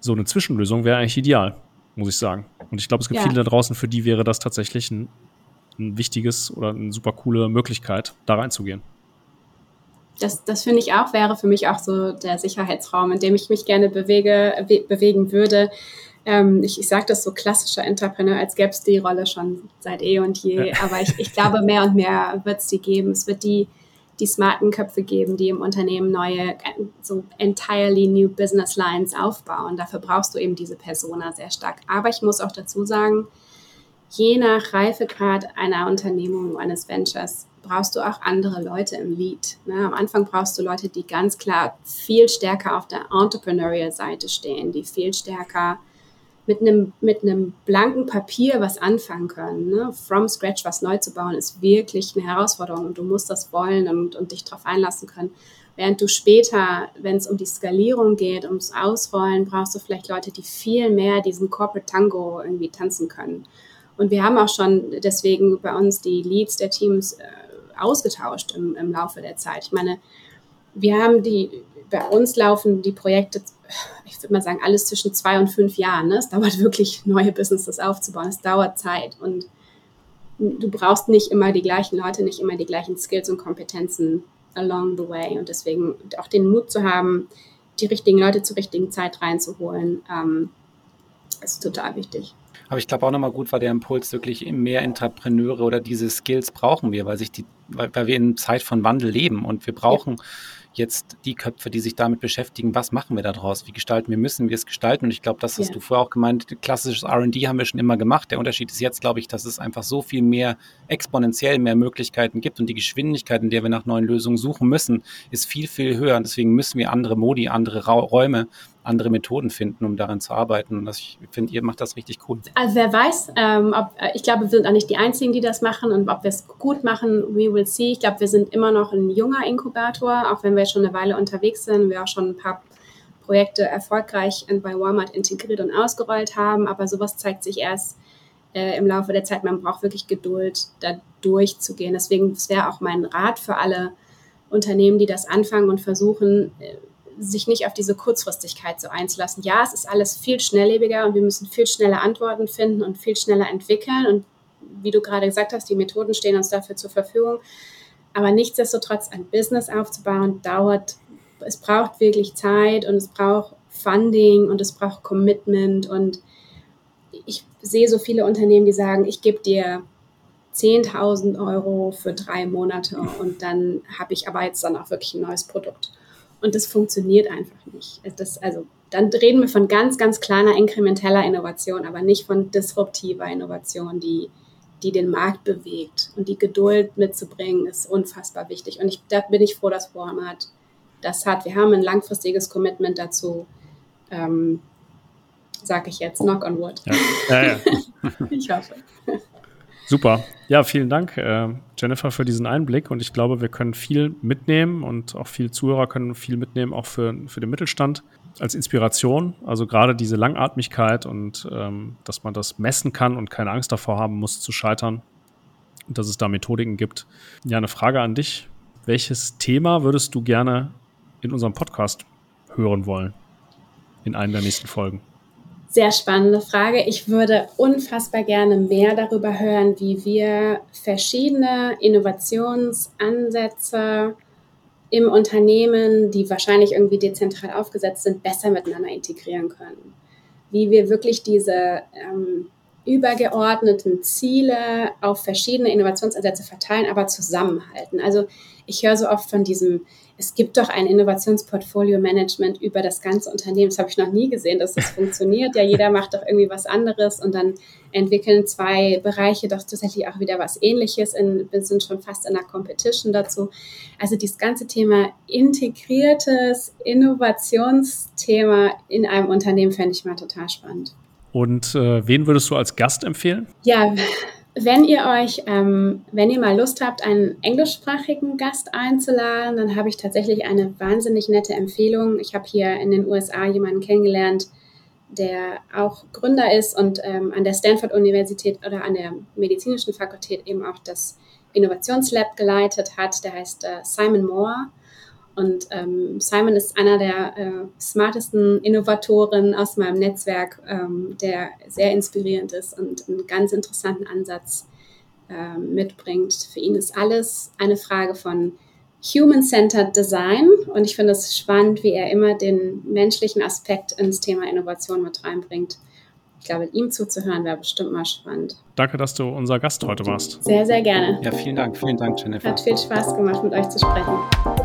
so eine Zwischenlösung wäre eigentlich ideal, muss ich sagen. Und ich glaube, es gibt ja. viele da draußen, für die wäre das tatsächlich ein, ein wichtiges oder eine super coole Möglichkeit, da reinzugehen das, das finde ich auch, wäre für mich auch so der Sicherheitsraum, in dem ich mich gerne bewege, bewegen würde. Ähm, ich ich sage das so klassischer Entrepreneur, als gäbe es die Rolle schon seit eh und je. Ja. Aber ich, ich glaube, mehr und mehr wird es die geben. Es wird die, die smarten Köpfe geben, die im Unternehmen neue, so entirely new Business Lines aufbauen. Dafür brauchst du eben diese Persona sehr stark. Aber ich muss auch dazu sagen, je nach Reifegrad einer Unternehmung, eines Ventures, brauchst du auch andere Leute im Lead. Ne? Am Anfang brauchst du Leute, die ganz klar viel stärker auf der Entrepreneurial-Seite stehen, die viel stärker mit einem, mit einem blanken Papier was anfangen können. Ne? From scratch was neu zu bauen, ist wirklich eine Herausforderung und du musst das wollen und, und dich darauf einlassen können. Während du später, wenn es um die Skalierung geht, ums Ausrollen, brauchst du vielleicht Leute, die viel mehr diesen Corporate Tango irgendwie tanzen können. Und wir haben auch schon deswegen bei uns die Leads der Teams äh, ausgetauscht im, im Laufe der Zeit. Ich meine, wir haben die, bei uns laufen die Projekte, ich würde mal sagen, alles zwischen zwei und fünf Jahren. Ne? Es dauert wirklich, neue Businesses aufzubauen. Es dauert Zeit und du brauchst nicht immer die gleichen Leute, nicht immer die gleichen Skills und Kompetenzen along the way. Und deswegen auch den Mut zu haben, die richtigen Leute zur richtigen Zeit reinzuholen, ähm, ist total wichtig. Aber ich glaube auch nochmal gut war der Impuls, wirklich mehr Entrepreneure oder diese Skills brauchen wir, weil sich die, weil, weil wir in Zeit von Wandel leben und wir brauchen ja jetzt die Köpfe, die sich damit beschäftigen, was machen wir daraus, wie gestalten wir, müssen wir es gestalten. Und ich glaube, das hast ja. du vorher auch gemeint, klassisches RD haben wir schon immer gemacht. Der Unterschied ist jetzt, glaube ich, dass es einfach so viel mehr, exponentiell mehr Möglichkeiten gibt und die Geschwindigkeit, in der wir nach neuen Lösungen suchen müssen, ist viel, viel höher. Und deswegen müssen wir andere Modi, andere Ra Räume andere Methoden finden, um daran zu arbeiten. Und das, ich finde, ihr macht das richtig cool. Also wer weiß, ähm, ob, äh, ich glaube, wir sind auch nicht die Einzigen, die das machen und ob wir es gut machen, we will see. Ich glaube, wir sind immer noch ein junger Inkubator, auch wenn wir schon eine Weile unterwegs sind, wir auch schon ein paar Projekte erfolgreich bei Walmart integriert und ausgerollt haben, aber sowas zeigt sich erst äh, im Laufe der Zeit. Man braucht wirklich Geduld, da durchzugehen. Deswegen wäre auch mein Rat für alle Unternehmen, die das anfangen und versuchen, äh, sich nicht auf diese Kurzfristigkeit so einzulassen. Ja, es ist alles viel schnelllebiger und wir müssen viel schneller Antworten finden und viel schneller entwickeln. Und wie du gerade gesagt hast, die Methoden stehen uns dafür zur Verfügung. Aber nichtsdestotrotz ein Business aufzubauen, dauert, es braucht wirklich Zeit und es braucht Funding und es braucht Commitment und ich sehe so viele Unternehmen, die sagen, ich gebe dir 10.000 Euro für drei Monate und dann habe ich aber jetzt dann auch wirklich ein neues Produkt. Und das funktioniert einfach nicht. Das, also, dann reden wir von ganz, ganz kleiner inkrementeller Innovation, aber nicht von disruptiver Innovation, die, die den Markt bewegt. Und die Geduld mitzubringen, ist unfassbar wichtig. Und ich, da bin ich froh, dass Walmart das hat. Wir haben ein langfristiges Commitment dazu. Ähm, sage ich jetzt, knock on wood. Ja. Ja, ja. [LAUGHS] ich hoffe. Super. Ja, vielen Dank, äh, Jennifer, für diesen Einblick. Und ich glaube, wir können viel mitnehmen und auch viele Zuhörer können viel mitnehmen, auch für, für den Mittelstand als Inspiration. Also gerade diese Langatmigkeit und ähm, dass man das messen kann und keine Angst davor haben muss, zu scheitern. Und dass es da Methodiken gibt. Ja, eine Frage an dich. Welches Thema würdest du gerne in unserem Podcast hören wollen? In einer der nächsten Folgen? Sehr spannende Frage. Ich würde unfassbar gerne mehr darüber hören, wie wir verschiedene Innovationsansätze im Unternehmen, die wahrscheinlich irgendwie dezentral aufgesetzt sind, besser miteinander integrieren können. Wie wir wirklich diese ähm, übergeordneten Ziele auf verschiedene Innovationsansätze verteilen, aber zusammenhalten. Also ich höre so oft von diesem es gibt doch ein Innovationsportfolio-Management über das ganze Unternehmen. Das habe ich noch nie gesehen, dass das [LAUGHS] funktioniert. Ja, jeder macht doch irgendwie was anderes und dann entwickeln zwei Bereiche doch tatsächlich auch wieder was Ähnliches. In, wir sind schon fast in einer Competition dazu. Also dieses ganze Thema integriertes Innovationsthema in einem Unternehmen fände ich mal total spannend. Und äh, wen würdest du als Gast empfehlen? Ja, wenn ihr euch, ähm, wenn ihr mal Lust habt, einen englischsprachigen Gast einzuladen, dann habe ich tatsächlich eine wahnsinnig nette Empfehlung. Ich habe hier in den USA jemanden kennengelernt, der auch Gründer ist und ähm, an der Stanford-Universität oder an der medizinischen Fakultät eben auch das Innovationslab geleitet hat. Der heißt äh, Simon Moore. Und ähm, Simon ist einer der äh, smartesten Innovatoren aus meinem Netzwerk, ähm, der sehr inspirierend ist und einen ganz interessanten Ansatz äh, mitbringt. Für ihn ist alles eine Frage von Human-Centered Design und ich finde es spannend, wie er immer den menschlichen Aspekt ins Thema Innovation mit reinbringt. Ich glaube, ihm zuzuhören wäre bestimmt mal spannend. Danke, dass du unser Gast heute warst. Sehr, sehr gerne. Ja, vielen Dank. Vielen Dank, Jennifer. Hat viel Spaß gemacht, mit euch zu sprechen.